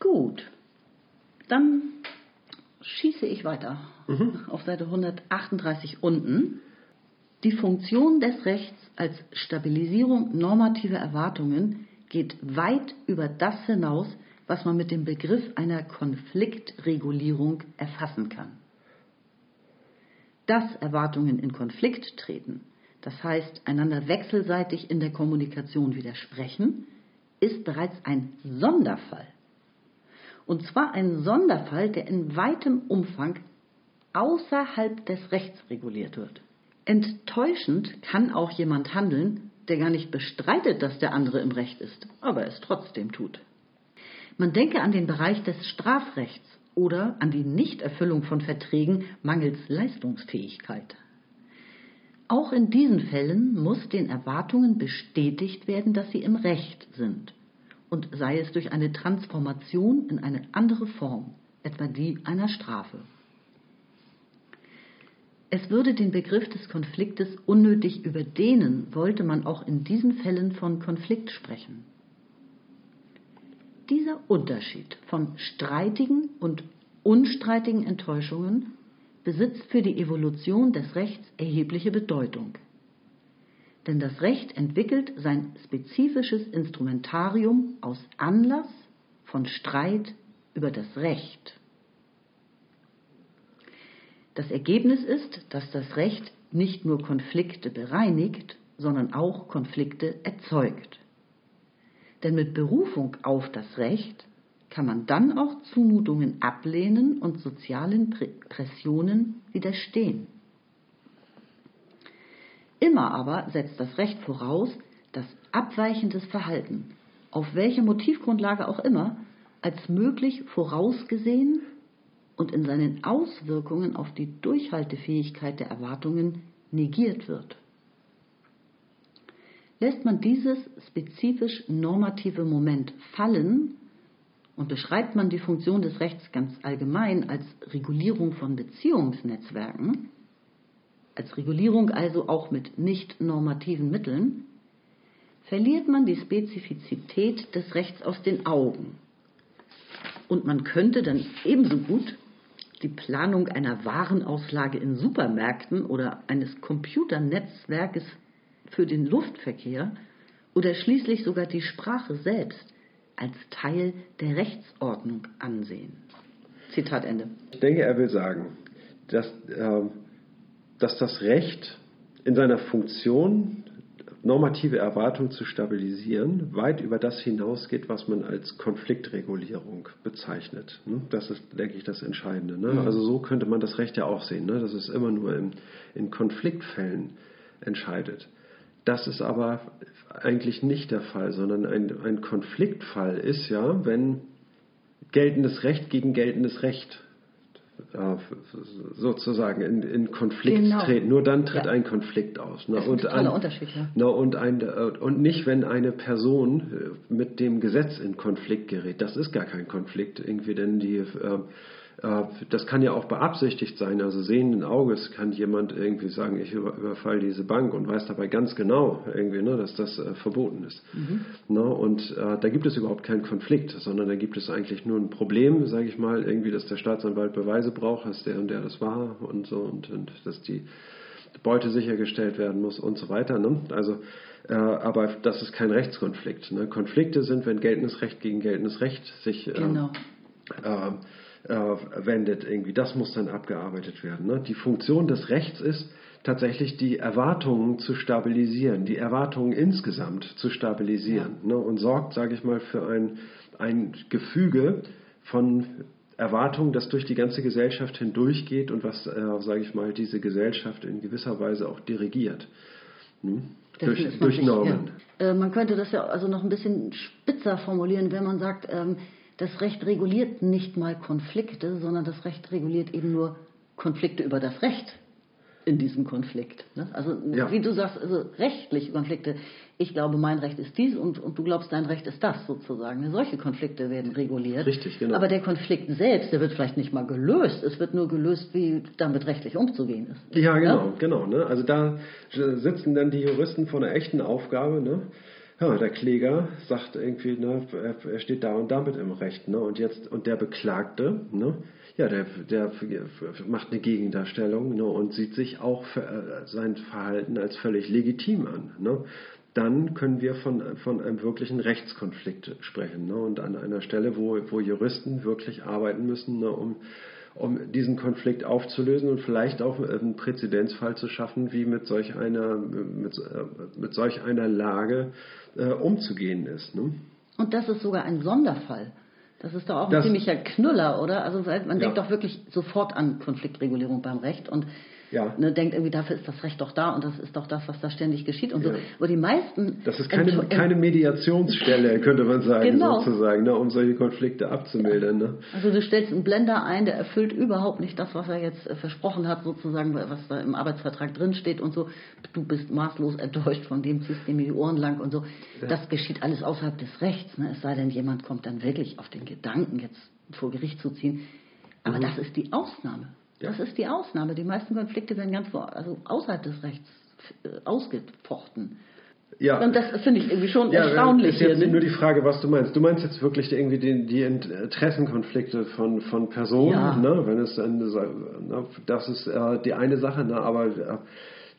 Gut, dann schieße ich weiter mhm. auf Seite 138 unten. Die Funktion des Rechts als Stabilisierung normativer Erwartungen geht weit über das hinaus, was man mit dem Begriff einer Konfliktregulierung erfassen kann. Dass Erwartungen in Konflikt treten, das heißt einander wechselseitig in der Kommunikation widersprechen, ist bereits ein Sonderfall. Und zwar ein Sonderfall, der in weitem Umfang außerhalb des Rechts reguliert wird. Enttäuschend kann auch jemand handeln, der gar nicht bestreitet, dass der andere im Recht ist, aber es trotzdem tut. Man denke an den Bereich des Strafrechts oder an die Nichterfüllung von Verträgen mangels Leistungsfähigkeit. Auch in diesen Fällen muss den Erwartungen bestätigt werden, dass sie im Recht sind, und sei es durch eine Transformation in eine andere Form, etwa die einer Strafe. Es würde den Begriff des Konfliktes unnötig überdehnen, wollte man auch in diesen Fällen von Konflikt sprechen. Dieser Unterschied von streitigen und unstreitigen Enttäuschungen besitzt für die Evolution des Rechts erhebliche Bedeutung. Denn das Recht entwickelt sein spezifisches Instrumentarium aus Anlass von Streit über das Recht. Das Ergebnis ist, dass das Recht nicht nur Konflikte bereinigt, sondern auch Konflikte erzeugt. Denn mit Berufung auf das Recht kann man dann auch Zumutungen ablehnen und sozialen Pressionen widerstehen. Immer aber setzt das Recht voraus, dass abweichendes Verhalten, auf welcher Motivgrundlage auch immer, als möglich vorausgesehen und in seinen Auswirkungen auf die Durchhaltefähigkeit der Erwartungen negiert wird. Lässt man dieses spezifisch normative Moment fallen und beschreibt man die Funktion des Rechts ganz allgemein als Regulierung von Beziehungsnetzwerken, als Regulierung also auch mit nicht normativen Mitteln, verliert man die Spezifizität des Rechts aus den Augen. Und man könnte dann ebenso gut die Planung einer Warenauslage in Supermärkten oder eines Computernetzwerkes für den Luftverkehr oder schließlich sogar die Sprache selbst als Teil der Rechtsordnung ansehen. Zitat Ende. Ich denke, er will sagen, dass, äh, dass das Recht in seiner Funktion normative Erwartungen zu stabilisieren, weit über das hinausgeht, was man als Konfliktregulierung bezeichnet. Ne? Das ist, denke ich, das Entscheidende. Ne? Mhm. Also so könnte man das Recht ja auch sehen, ne? dass es immer nur in, in Konfliktfällen entscheidet. Das ist aber eigentlich nicht der Fall, sondern ein, ein Konfliktfall ist ja, wenn geltendes Recht gegen geltendes Recht sozusagen in, in Konflikt genau. treten. Nur dann tritt ja. ein Konflikt aus. Ne? Das ist ein und totaler ein, Unterschied, ja. Ne? Und, ein, und nicht, wenn eine Person äh, mit dem Gesetz in Konflikt gerät. Das ist gar kein Konflikt irgendwie, denn die äh, äh, das kann ja auch beabsichtigt sein. Also sehenden Auges kann jemand irgendwie sagen, ich überfalle diese Bank und weiß dabei ganz genau irgendwie, ne, dass das äh, verboten ist. Mhm. Ne, und äh, da gibt es überhaupt keinen Konflikt, sondern da gibt es eigentlich nur ein Problem, sage ich mal, irgendwie, dass der Staatsanwalt Beweise braucht, dass der und der das war und so und, und dass die Beute sichergestellt werden muss und so weiter. Ne? Also, äh, aber das ist kein Rechtskonflikt. Ne? Konflikte sind, wenn geltendes Recht gegen geltendes Recht sich genau. Äh, wendet. Irgendwie. Das muss dann abgearbeitet werden. Ne? Die Funktion des Rechts ist tatsächlich die Erwartungen zu stabilisieren, die Erwartungen insgesamt zu stabilisieren ja. ne? und sorgt, sage ich mal, für ein, ein Gefüge von Erwartung, das durch die ganze Gesellschaft hindurchgeht und was, äh, sage ich mal, diese Gesellschaft in gewisser Weise auch dirigiert. Hm? Durch, durch Normen. Ja. Äh, man könnte das ja also noch ein bisschen spitzer formulieren, wenn man sagt, ähm, das Recht reguliert nicht mal Konflikte, sondern das Recht reguliert eben nur Konflikte über das Recht in diesem Konflikt. Ne? Also ja. wie du sagst, also rechtliche Konflikte. Ich glaube, mein Recht ist dies und, und du glaubst, dein Recht ist das sozusagen. Ne? Solche Konflikte werden reguliert. Richtig, genau. Aber der Konflikt selbst, der wird vielleicht nicht mal gelöst. Es wird nur gelöst, wie damit rechtlich umzugehen ist. Ja, genau, ja? genau. Ne? Also da sitzen dann die Juristen vor einer echten Aufgabe. Ne? Ja, der Kläger sagt irgendwie, ne, er steht da und damit im Recht, ne, und jetzt, und der Beklagte, ne, ja, der, der macht eine Gegendarstellung ne, und sieht sich auch für, äh, sein Verhalten als völlig legitim an. Ne. Dann können wir von, von einem wirklichen Rechtskonflikt sprechen. Ne, und an einer Stelle, wo, wo Juristen wirklich arbeiten müssen, ne, um um diesen Konflikt aufzulösen und vielleicht auch einen Präzedenzfall zu schaffen, wie mit solch einer, mit, äh, mit solch einer Lage äh, umzugehen ist. Ne? Und das ist sogar ein Sonderfall. Das ist doch auch ein das, ziemlicher Knüller, oder? Also man ja. denkt doch wirklich sofort an Konfliktregulierung beim Recht und ja. ne, denkt irgendwie, dafür ist das Recht doch da und das ist doch das, was da ständig geschieht und ja. so. Aber die meisten. Das ist keine, keine Mediationsstelle, könnte man sagen, genau. sozusagen, ne, um solche Konflikte abzumildern. Ne? Also du stellst einen Blender ein, der erfüllt überhaupt nicht das, was er jetzt äh, versprochen hat, sozusagen, was da im Arbeitsvertrag drinsteht und so. Du bist maßlos enttäuscht von dem, ziehst dir die Ohren lang und so. Ja. Das geschieht alles außerhalb des Rechts. Ne? Es sei denn, jemand kommt dann wirklich auf den Gedanken, jetzt vor Gericht zu ziehen. Aber mhm. das ist die Ausnahme. Das ist die Ausnahme. Die meisten Konflikte werden ganz vor, also außerhalb des Rechts äh, ausgefochten. Ja. Und das finde ich irgendwie schon ja, erstaunlich. Ist jetzt hier, nur die Frage, was du meinst. Du meinst jetzt wirklich irgendwie die, die Interessenkonflikte von, von Personen, ja. ne? Wenn es ne? das ist äh, die eine Sache, ne? aber äh,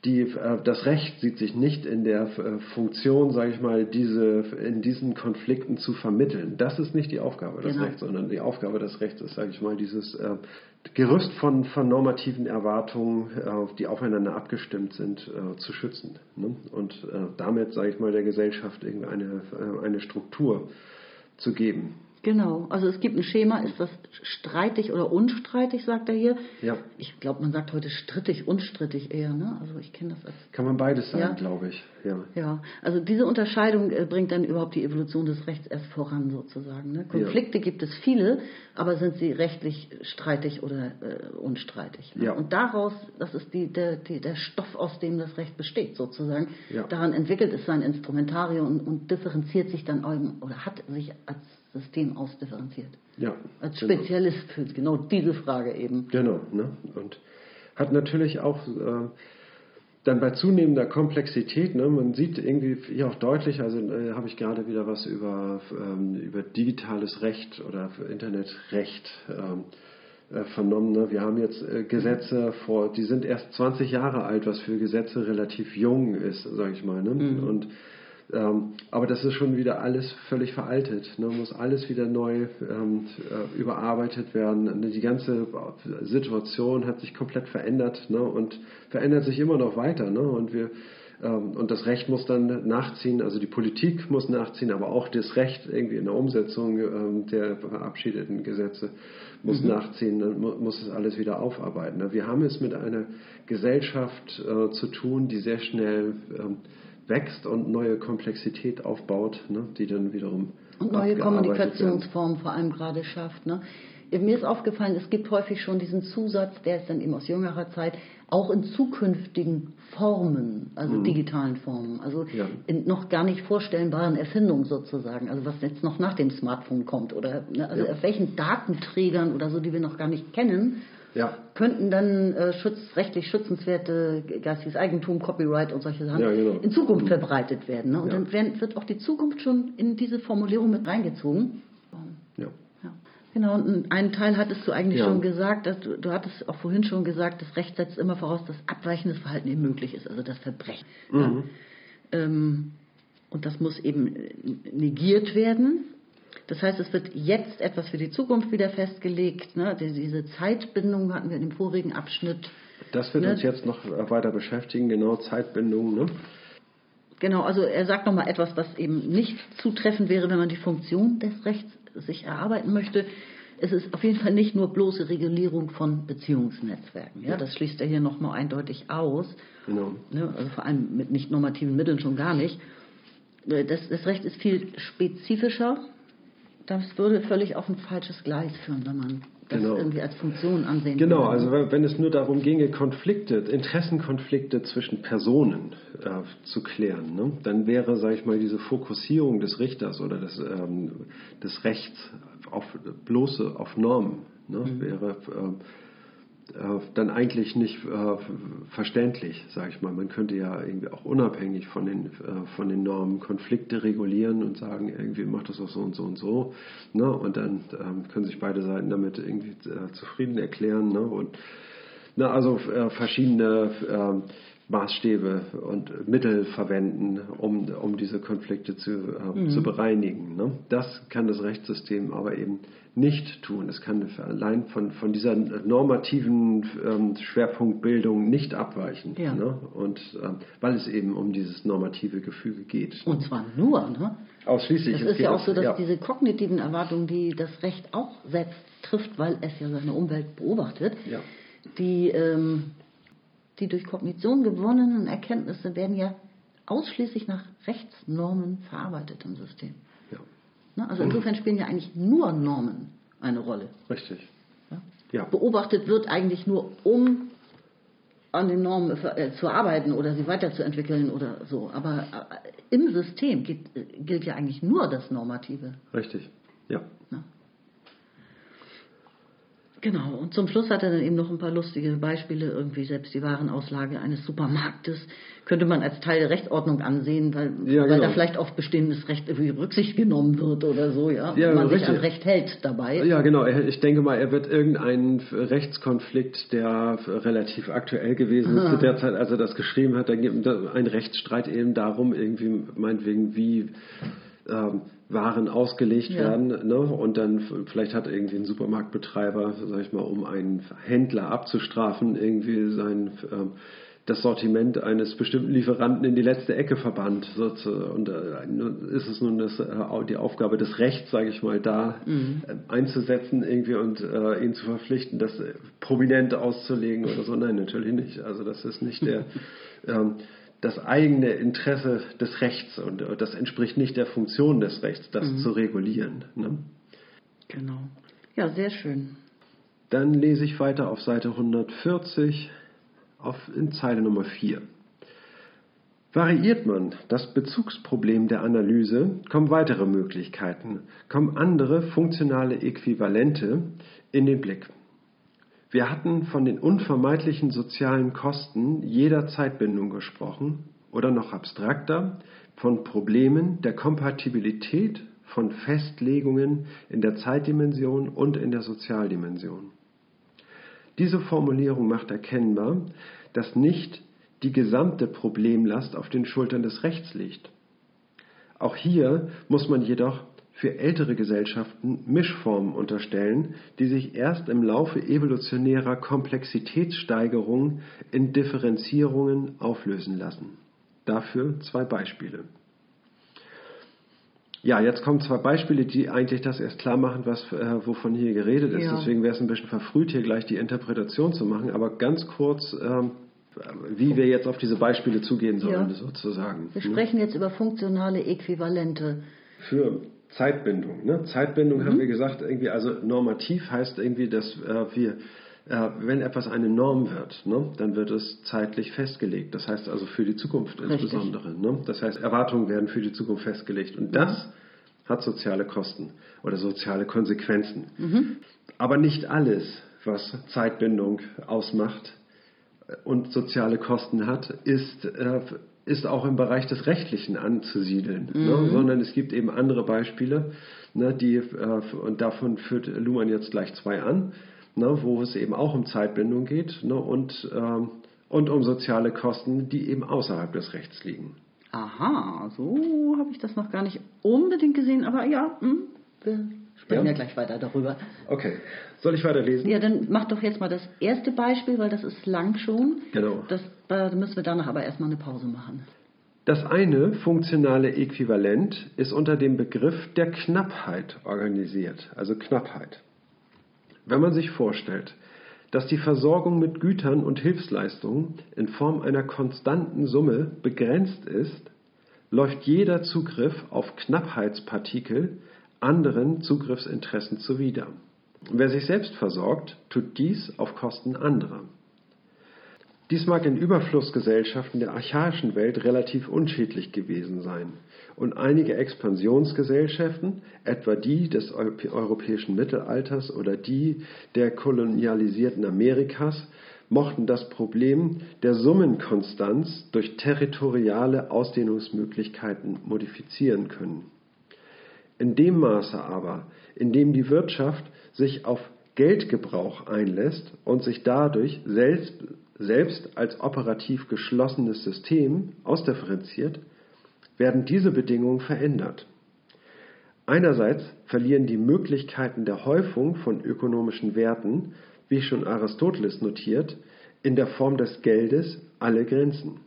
die, äh, das Recht sieht sich nicht in der äh, Funktion, sage ich mal, diese, in diesen Konflikten zu vermitteln. Das ist nicht die Aufgabe des genau. Rechts, sondern die Aufgabe des Rechts ist, sage ich mal, dieses äh, Gerüst von, von normativen Erwartungen, äh, die aufeinander abgestimmt sind, äh, zu schützen. Ne? Und äh, damit, sage ich mal, der Gesellschaft irgendeine eine Struktur zu geben. Genau, also es gibt ein Schema, ist das streitig oder unstreitig, sagt er hier. Ja. Ich glaube, man sagt heute strittig, unstrittig eher, ne? Also ich kenne das als. Kann man beides sagen, ja. glaube ich. Ja. ja, also diese Unterscheidung äh, bringt dann überhaupt die Evolution des Rechts erst voran sozusagen. Ne? Konflikte ja. gibt es viele, aber sind sie rechtlich streitig oder äh, unstreitig? Ne? Ja. Und daraus, das ist die, der, die, der Stoff, aus dem das Recht besteht sozusagen. Ja. Daran entwickelt es sein Instrumentarium und, und differenziert sich dann oder hat sich als System ausdifferenziert. Ja. Als genau. Spezialist für genau diese Frage eben. Genau. Ne? Und hat natürlich auch äh, dann bei zunehmender Komplexität, ne, man sieht irgendwie hier auch deutlich, also äh, habe ich gerade wieder was über, ähm, über digitales Recht oder Internetrecht ähm, äh, vernommen. Ne? Wir haben jetzt äh, Gesetze vor, die sind erst 20 Jahre alt, was für Gesetze relativ jung ist, sage ich mal. Ne? Mhm. Und ähm, aber das ist schon wieder alles völlig veraltet. Ne? Muss alles wieder neu ähm, äh, überarbeitet werden. Ne, die ganze Situation hat sich komplett verändert ne? und verändert sich immer noch weiter. Ne? Und wir ähm, und das Recht muss dann nachziehen, also die Politik muss nachziehen, aber auch das Recht irgendwie in der Umsetzung ähm, der verabschiedeten Gesetze muss mhm. nachziehen, dann muss es alles wieder aufarbeiten. Ne? Wir haben es mit einer Gesellschaft äh, zu tun, die sehr schnell ähm, wächst und neue Komplexität aufbaut, ne, die dann wiederum. Und neue Kommunikationsformen vor allem gerade schafft. Ne. Mir ist aufgefallen, es gibt häufig schon diesen Zusatz, der ist dann eben aus jüngerer Zeit, auch in zukünftigen Formen, also mhm. digitalen Formen, also ja. in noch gar nicht vorstellbaren Erfindungen sozusagen, also was jetzt noch nach dem Smartphone kommt oder ne, also ja. auf welchen Datenträgern oder so, die wir noch gar nicht kennen, ja. könnten dann äh, schütz, rechtlich schützenswerte geistiges Eigentum, Copyright und solche Sachen ja, genau. in Zukunft mhm. verbreitet werden. Ne? Und ja. dann werden, wird auch die Zukunft schon in diese Formulierung mit reingezogen. Ja. ja. Genau, und einen Teil hattest du eigentlich schon gesagt, dass du, du hattest auch vorhin schon gesagt, das Recht setzt immer voraus, dass abweichendes Verhalten eben möglich ist, also das Verbrechen. Mhm. Ähm, und das muss eben negiert werden. Das heißt, es wird jetzt etwas für die Zukunft wieder festgelegt. Ne? Diese Zeitbindung hatten wir in dem vorigen Abschnitt. Das wird ne? uns jetzt noch weiter beschäftigen, genau Zeitbindung. Ne? Genau, also er sagt nochmal etwas, was eben nicht zutreffend wäre, wenn man die Funktion des Rechts sich erarbeiten möchte. es ist auf jeden Fall nicht nur bloße Regulierung von Beziehungsnetzwerken. Ja, Ja. das schließt er hier nochmal eindeutig aus. Genau. Ne, also vor allem mit nicht normativen Mitteln schon gar nicht. Das, das Recht ist viel spezifischer. Das würde völlig auf ein falsches Gleis führen, wenn man das Genau. irgendwie als Funktion ansehen Genau, würde. also wenn wenn es nur darum ginge, Konflikte, Interessenkonflikte zwischen Personen äh, zu klären, ne, dann wäre, sage ich mal, diese Fokussierung des Richters oder des, ähm, des Rechts auf bloße, auf Normen, ne, wäre ähm, äh, dann eigentlich nicht äh, verständlich, sage ich mal. Man könnte ja irgendwie auch unabhängig von den, äh, von den Normen Konflikte regulieren und sagen, irgendwie macht das auch so und so und so. Ne? Und dann ähm, können sich beide Seiten damit irgendwie äh, zufrieden erklären. Ne? Und na, also äh, verschiedene ähm, Maßstäbe und Mittel verwenden, um, um diese Konflikte zu, äh, zu bereinigen. Ne? Das kann das Rechtssystem aber eben nicht tun. Es kann allein von, von dieser normativen ähm, Schwerpunktbildung nicht abweichen. Ja. Ne? Und ähm, weil es eben um dieses normative Gefüge geht. Und zwar nur, ne? Ausschließlich. Es es ist ja auch so, dass ja. diese kognitiven Erwartungen, die das Recht auch setzt, trifft, weil es ja seine Umwelt beobachtet, Ja. die, ähm, die durch Kognition gewonnenen Erkenntnisse werden ja ausschließlich nach Rechtsnormen verarbeitet im System. ja, Ne? Also insofern spielen ja eigentlich nur Normen eine Rolle. richtig. Ja? Ja. Beobachtet wird eigentlich nur, um an den Normen äh, zu arbeiten oder sie weiterzuentwickeln oder so. Aber äh, im System gilt, äh, gilt ja eigentlich nur das Normative. Richtig. Ja. Ne? Genau, und zum Schluss hat er dann eben noch ein paar lustige Beispiele, irgendwie selbst die Warenauslage eines Supermarktes könnte man als Teil der Rechtsordnung ansehen, weil, Ja, weil da genau. vielleicht auf bestehendes Recht irgendwie Rücksicht genommen wird oder so, ja, Ja, man sich richtig. an Recht hält dabei. Ja, genau. Ich denke mal, er wird irgendeinen Rechtskonflikt, der relativ aktuell gewesen ist, zu der Zeit, als er das geschrieben hat, da gibt es ein Rechtsstreit eben darum, irgendwie meinetwegen, wie ähm, Waren ausgelegt Ja. werden. Ne? Und dann vielleicht hat irgendwie ein Supermarktbetreiber, sag ich mal, um einen Händler abzustrafen, irgendwie sein ähm, das Sortiment eines bestimmten Lieferanten in die letzte Ecke verbannt. Und äh, nun ist es nun das, äh, die Aufgabe des Rechts, sage ich mal, da äh, einzusetzen irgendwie und äh, ihn zu verpflichten, das prominent auszulegen oder so. Nein, natürlich nicht. Also das ist nicht der ähm, das eigene Interesse des Rechts und äh, das entspricht nicht der Funktion des Rechts, das zu regulieren. Ne? Genau. Ja, sehr schön. Dann lese ich weiter auf Seite 140 auf, in Zeile Nummer 4. Variiert man das Bezugsproblem der Analyse, kommen weitere Möglichkeiten, kommen andere funktionale Äquivalente in den Blick. Wir hatten von den unvermeidlichen sozialen Kosten jeder Zeitbindung gesprochen oder noch abstrakter von Problemen der Kompatibilität von Festlegungen in der Zeitdimension und in der Sozialdimension. Diese Formulierung macht erkennbar, dass nicht die gesamte Problemlast auf den Schultern des Rechts liegt. Auch hier muss man jedoch für ältere Gesellschaften Mischformen unterstellen, die sich erst im Laufe evolutionärer Komplexitätssteigerung in Differenzierungen auflösen lassen. Dafür zwei Beispiele. Ja, jetzt kommen zwei Beispiele, die eigentlich das erst klar machen, was, äh, wovon hier geredet ist. Ja. Deswegen wäre es ein bisschen verfrüht, hier gleich die Interpretation zu machen. Aber ganz kurz, ähm, wie wir jetzt auf diese Beispiele zugehen sollen, Ja. sozusagen. Wir sprechen jetzt über funktionale Äquivalente. Für Zeitbindung. Ne? Zeitbindung haben wir gesagt, irgendwie, also normativ heißt irgendwie, dass äh, wir, äh, wenn etwas eine Norm wird, ne, dann wird es zeitlich festgelegt. Das heißt also für die Zukunft Richtig. insbesondere. Ne? Das heißt, Erwartungen werden für die Zukunft festgelegt. Und das hat soziale Kosten oder soziale Konsequenzen. Aber nicht alles, was Zeitbindung ausmacht, und soziale Kosten hat, ist, äh, ist auch im Bereich des Rechtlichen anzusiedeln. Ne? Sondern es gibt eben andere Beispiele, ne, die, äh, und davon führt Luhmann jetzt gleich zwei an, ne, wo es eben auch um Zeitbindung geht ne, und, ähm, und um soziale Kosten, die eben außerhalb des Rechts liegen. Aha, so habe ich das noch gar nicht unbedingt gesehen, aber ja, hm, wir sprechen ja. Ja. gleich weiter darüber. Okay, soll ich weiterlesen? Ja, dann mach doch jetzt mal das erste Beispiel, weil das ist lang schon. Genau. Das da müssen wir danach aber erstmal eine Pause machen. Das eine funktionale Äquivalent ist unter dem Begriff der Knappheit organisiert, also Knappheit. Wenn man sich vorstellt, dass die Versorgung mit Gütern und Hilfsleistungen in Form einer konstanten Summe begrenzt ist, läuft jeder Zugriff auf Knappheitspartikel anderen Zugriffsinteressen zuwider. Wer sich selbst versorgt, tut dies auf Kosten anderer. Dies mag in Überflussgesellschaften der archaischen Welt relativ unschädlich gewesen sein, und einige Expansionsgesellschaften, etwa die des europäischen Mittelalters oder die der kolonialisierten Amerikas, mochten das Problem der Summenkonstanz durch territoriale Ausdehnungsmöglichkeiten modifizieren können. In dem Maße aber, in dem die Wirtschaft sich auf Geldgebrauch einlässt und sich dadurch selbst, selbst als operativ geschlossenes System ausdifferenziert, werden diese Bedingungen verändert. Einerseits verlieren die Möglichkeiten der Häufung von ökonomischen Werten, wie schon Aristoteles notiert, in der Form des Geldes alle Grenzen.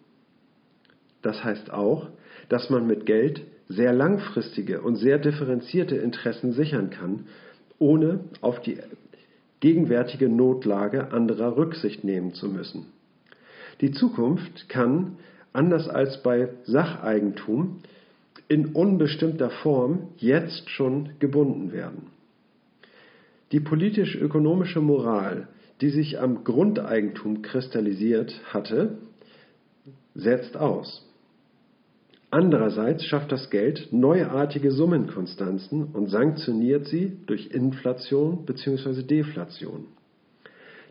Das heißt auch, dass man mit Geld sehr langfristige und sehr differenzierte Interessen sichern kann, ohne auf die gegenwärtige Notlage anderer Rücksicht nehmen zu müssen. Die Zukunft kann, anders als bei Sacheigentum, in unbestimmter Form jetzt schon gebunden werden. Die politisch-ökonomische Moral, die sich am Grundeigentum kristallisiert hatte, setzt aus. Andererseits schafft das Geld neuartige Summenkonstanzen und sanktioniert sie durch Inflation bzw. Deflation.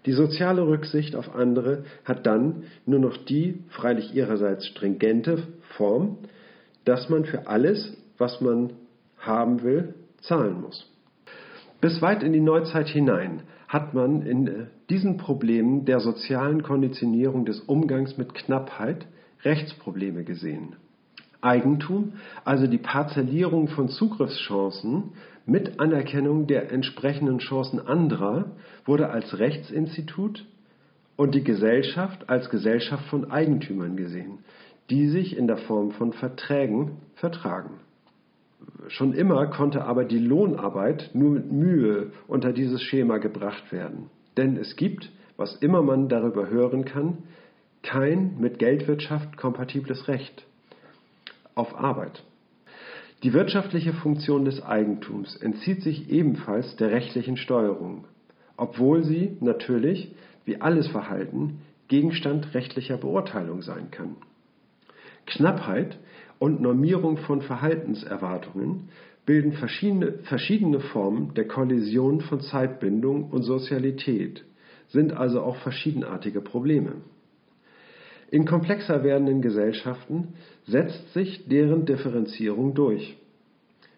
Die soziale Rücksicht auf andere hat dann nur noch die, freilich ihrerseits stringente Form, dass man für alles, was man haben will, zahlen muss. Bis weit in die Neuzeit hinein hat man in diesen Problemen der sozialen Konditionierung des Umgangs mit Knappheit Rechtsprobleme gesehen. Eigentum, also die Parzellierung von Zugriffschancen mit Anerkennung der entsprechenden Chancen anderer, wurde als Rechtsinstitut und die Gesellschaft als Gesellschaft von Eigentümern gesehen, die sich in der Form von Verträgen vertragen. Schon immer konnte aber die Lohnarbeit nur mit Mühe unter dieses Schema gebracht werden. Denn es gibt, was immer man darüber hören kann, kein mit Geldwirtschaft kompatibles Recht auf Arbeit. Die wirtschaftliche Funktion des Eigentums entzieht sich ebenfalls der rechtlichen Steuerung, obwohl sie natürlich, wie alles Verhalten, Gegenstand rechtlicher Beurteilung sein kann. Knappheit und Normierung von Verhaltenserwartungen bilden verschiedene, verschiedene Formen der Kollision von Zeitbindung und Sozialität, sind also auch verschiedenartige Probleme. In komplexer werdenden Gesellschaften setzt sich deren Differenzierung durch.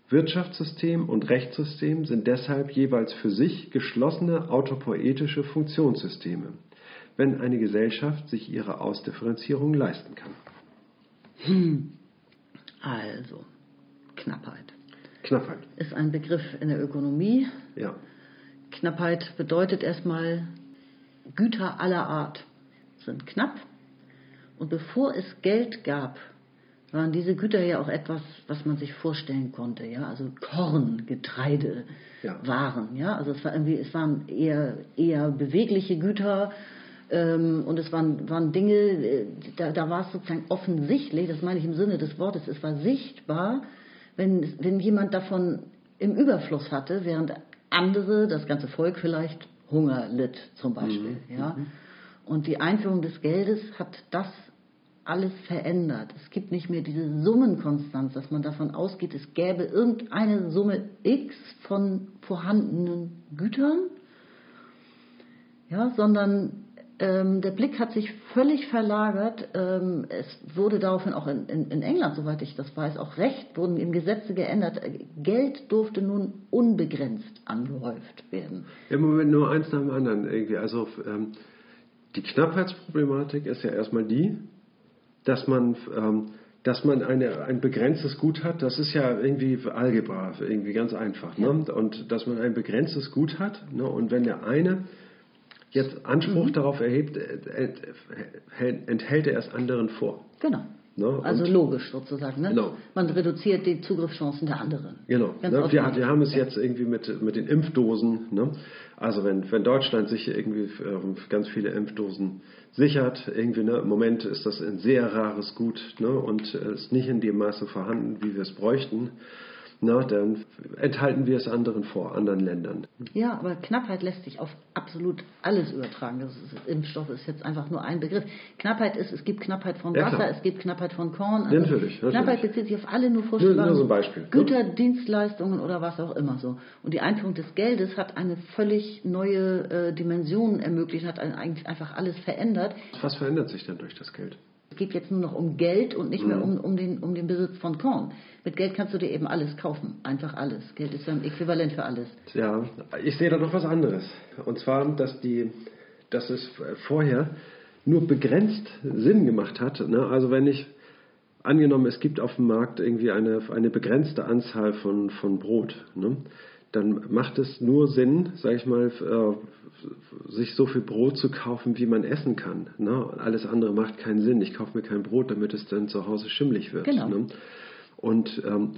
Wirtschaftssystem und Rechtssystem sind deshalb jeweils für sich geschlossene autopoetische Funktionssysteme, wenn eine Gesellschaft sich ihre Ausdifferenzierung leisten kann. Hm. Also, Knappheit. Knappheit. Ist ein Begriff in der Ökonomie. Ja. Knappheit bedeutet erstmal, Güter aller Art sind knapp und bevor es Geld gab, waren diese Güter ja auch etwas, was man sich vorstellen konnte, ja, also Korn, Getreide, ja. Waren, ja, also es war irgendwie, es waren eher eher bewegliche Güter ähm, und es waren waren Dinge, äh, da, da war es sozusagen offensichtlich, das meine ich im Sinne des Wortes, es war sichtbar, wenn wenn jemand davon im Überfluss hatte, während andere, das ganze Volk vielleicht Hunger litt zum Beispiel, mhm. ja. Mhm. Und die Einführung des Geldes hat das alles verändert. Es gibt nicht mehr diese Summenkonstanz, dass man davon ausgeht, es gäbe irgendeine Summe X von vorhandenen Gütern, ja, sondern ähm, der Blick hat sich völlig verlagert. Ähm, es wurde daraufhin auch in, in, in, England, soweit ich das weiß, auch Recht, wurden im Gesetze geändert. Geld durfte nun unbegrenzt angehäuft werden. Ja, Moment, nur eins nach dem anderen irgendwie. Also ähm, die Knappheitsproblematik ist ja erstmal die, dass man, ähm, dass man eine, ein begrenztes Gut hat, das ist ja irgendwie Algebra, irgendwie ganz einfach. Ne? Und dass man ein begrenztes Gut hat ne? und wenn der eine jetzt Anspruch mhm. darauf erhebt, äh, enthält er es anderen vor. Genau. Ne? Also logisch sozusagen. Ne? Genau. Man reduziert die Zugriffschancen der anderen. Genau. Ne, wir, wir haben es jetzt irgendwie mit, mit den Impfdosen. Ne? Also wenn, wenn Deutschland sich irgendwie ähm, ganz viele Impfdosen sichert, irgendwie ne, im Moment ist das ein sehr rares Gut ne, und äh, ist nicht in dem Maße vorhanden, wie wir es bräuchten. Ne, dann enthalten wir es anderen vor, anderen Ländern. Ja, aber Knappheit lässt sich auf absolut alles übertragen. Das ist, Impfstoff ist jetzt einfach nur ein Begriff. Knappheit ist, es gibt Knappheit von Ja, Wasser, klar. es gibt Knappheit von Korn. Also Natürlich, natürlich. Knappheit bezieht sich auf alle nur vorstellbaren nur so ein Beispiel, ne? Güter, Dienstleistungen oder was auch immer so. Und die Einführung des Geldes hat eine völlig neue äh, Dimension ermöglicht, hat eigentlich einfach alles verändert. Was verändert sich denn durch das Geld? Es geht jetzt nur noch um Geld und nicht mehr Mhm. um, um, den, um den Besitz von Korn. Mit Geld kannst du dir eben alles kaufen, einfach alles. Geld ist ja ein Äquivalent für alles. Ja, ich sehe da noch was anderes. Und zwar, dass, die, dass es vorher nur begrenzt Sinn gemacht hat. Ne? Also wenn ich, angenommen, es gibt auf dem Markt irgendwie eine, eine begrenzte Anzahl von, von Brot, ne? Dann macht es nur Sinn, sage ich mal, äh, sich so viel Brot zu kaufen, wie man essen kann. Ne? Alles andere macht keinen Sinn. Ich kaufe mir kein Brot, damit es dann zu Hause schimmelig wird. Genau. Ne? Und ähm,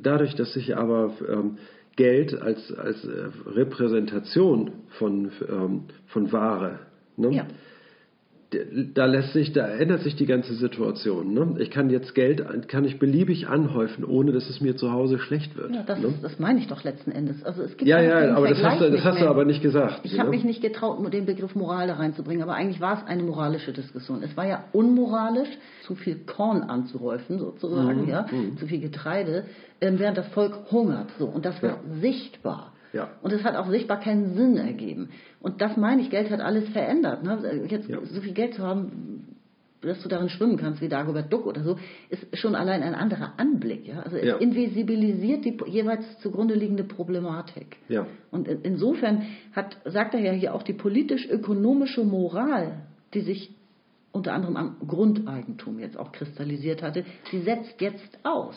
dadurch, dass sich aber ähm, Geld als, als äh, Repräsentation von, ähm, von Ware, ne? Ja. Da lässt sich, da ändert sich die ganze Situation. Ne? Ich kann jetzt Geld, kann ich beliebig anhäufen, ohne dass es mir zu Hause schlecht wird. Ja, das, ne? das meine ich doch letzten Endes. Also es gibt ja, ja, aber das hast, du, das hast du aber nicht gesagt. Ich habe ne? mich nicht getraut, den Begriff Moral da reinzubringen, aber eigentlich war es eine moralische Diskussion. Es war ja unmoralisch, zu viel Korn anzuhäufen, Mhm, sozusagen, ja, zu viel Getreide, ähm, während das Volk hungert. So. Und das war sichtbar. Ja. Und es hat auch sichtbar keinen Sinn ergeben. Und das meine ich, Geld hat alles verändert. Ne? Jetzt Ja. so viel Geld zu haben, dass du darin schwimmen kannst, wie Dagobert Duck oder so, ist schon allein ein anderer Anblick. Ja? Also es Ja. invisibilisiert die jeweils zugrunde liegende Problematik. Ja. Und in, insofern hat, sagt er ja hier auch die politisch-ökonomische Moral, die sich unter anderem am Grundeigentum jetzt auch kristallisiert hatte, die setzt jetzt aus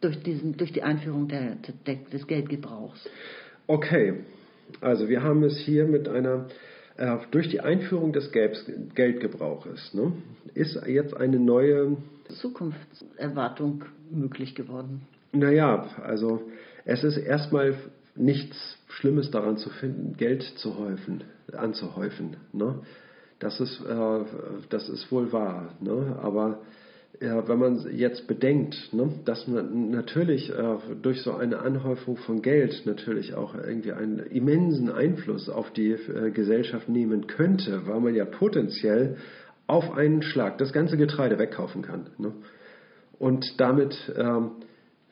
durch, diesen, durch die Einführung der, der, des Geldgebrauchs. Okay, also wir haben es hier mit einer, äh, durch die Einführung des Gelbs, Geldgebrauches, ne, ist jetzt eine neue, Zukunftserwartung möglich geworden. naja, also es ist erstmal nichts Schlimmes daran zu finden, Geld zu häufen, anzuhäufen. Ne? Das, ist, äh, das ist wohl wahr, ne? aber ja, wenn man jetzt bedenkt, ne, dass man natürlich äh, durch so eine Anhäufung von Geld natürlich auch irgendwie einen immensen Einfluss auf die äh, Gesellschaft nehmen könnte, weil man ja potenziell auf einen Schlag das ganze Getreide wegkaufen kann. Ne? Und damit, ähm,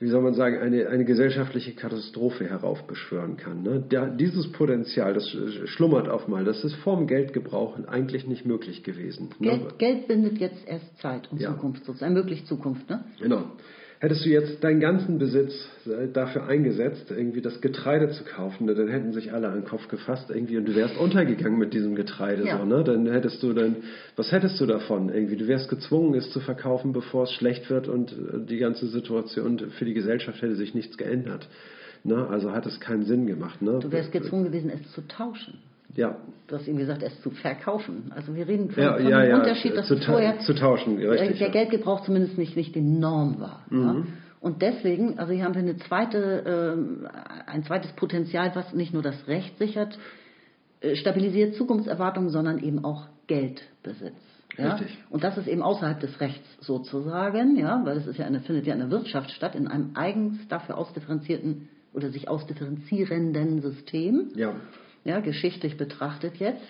wie soll man sagen, eine, eine gesellschaftliche Katastrophe heraufbeschwören kann. Ne? Da, dieses Potenzial, das sch- schlummert auf mal, das ist vorm Geldgebrauch eigentlich nicht möglich gewesen. Ne? Geld, Geld bindet jetzt erst Zeit und Ja. Zukunft sozusagen, ermöglicht Zukunft. Ne? Genau. Hättest du jetzt deinen ganzen Besitz äh, dafür eingesetzt, irgendwie das Getreide zu kaufen, dann hätten sich alle an den Kopf gefasst irgendwie und du wärst untergegangen mit diesem Getreide. Ja. So, ne? Dann hättest du dann, was hättest du davon irgendwie? Du wärst gezwungen, es zu verkaufen, bevor es schlecht wird und äh, die ganze Situation für die Gesellschaft hätte sich nichts geändert. Ne? Also hat es keinen Sinn gemacht. Ne? Du wärst gezwungen gewesen, es zu tauschen. Ja, Du hast ihm gesagt, es zu verkaufen. Also wir reden von, ja, von ja, dem ja. Unterschied, dass zu, vorher zu tauschen, der, richtig. der ja. Geldgebrauch zumindest nicht, nicht die Norm war. Mhm. Und deswegen, also hier haben wir eine zweite, ähm, ein zweites Potenzial, was nicht nur das Recht sichert, äh, stabilisiert Zukunftserwartungen, sondern eben auch Geldbesitz. Ja? Richtig. Und das ist eben außerhalb des Rechts sozusagen, ja, weil es ist ja eine, findet ja in der Wirtschaft statt, in einem eigens dafür ausdifferenzierten oder sich ausdifferenzierenden System ja. Ja, geschichtlich betrachtet jetzt.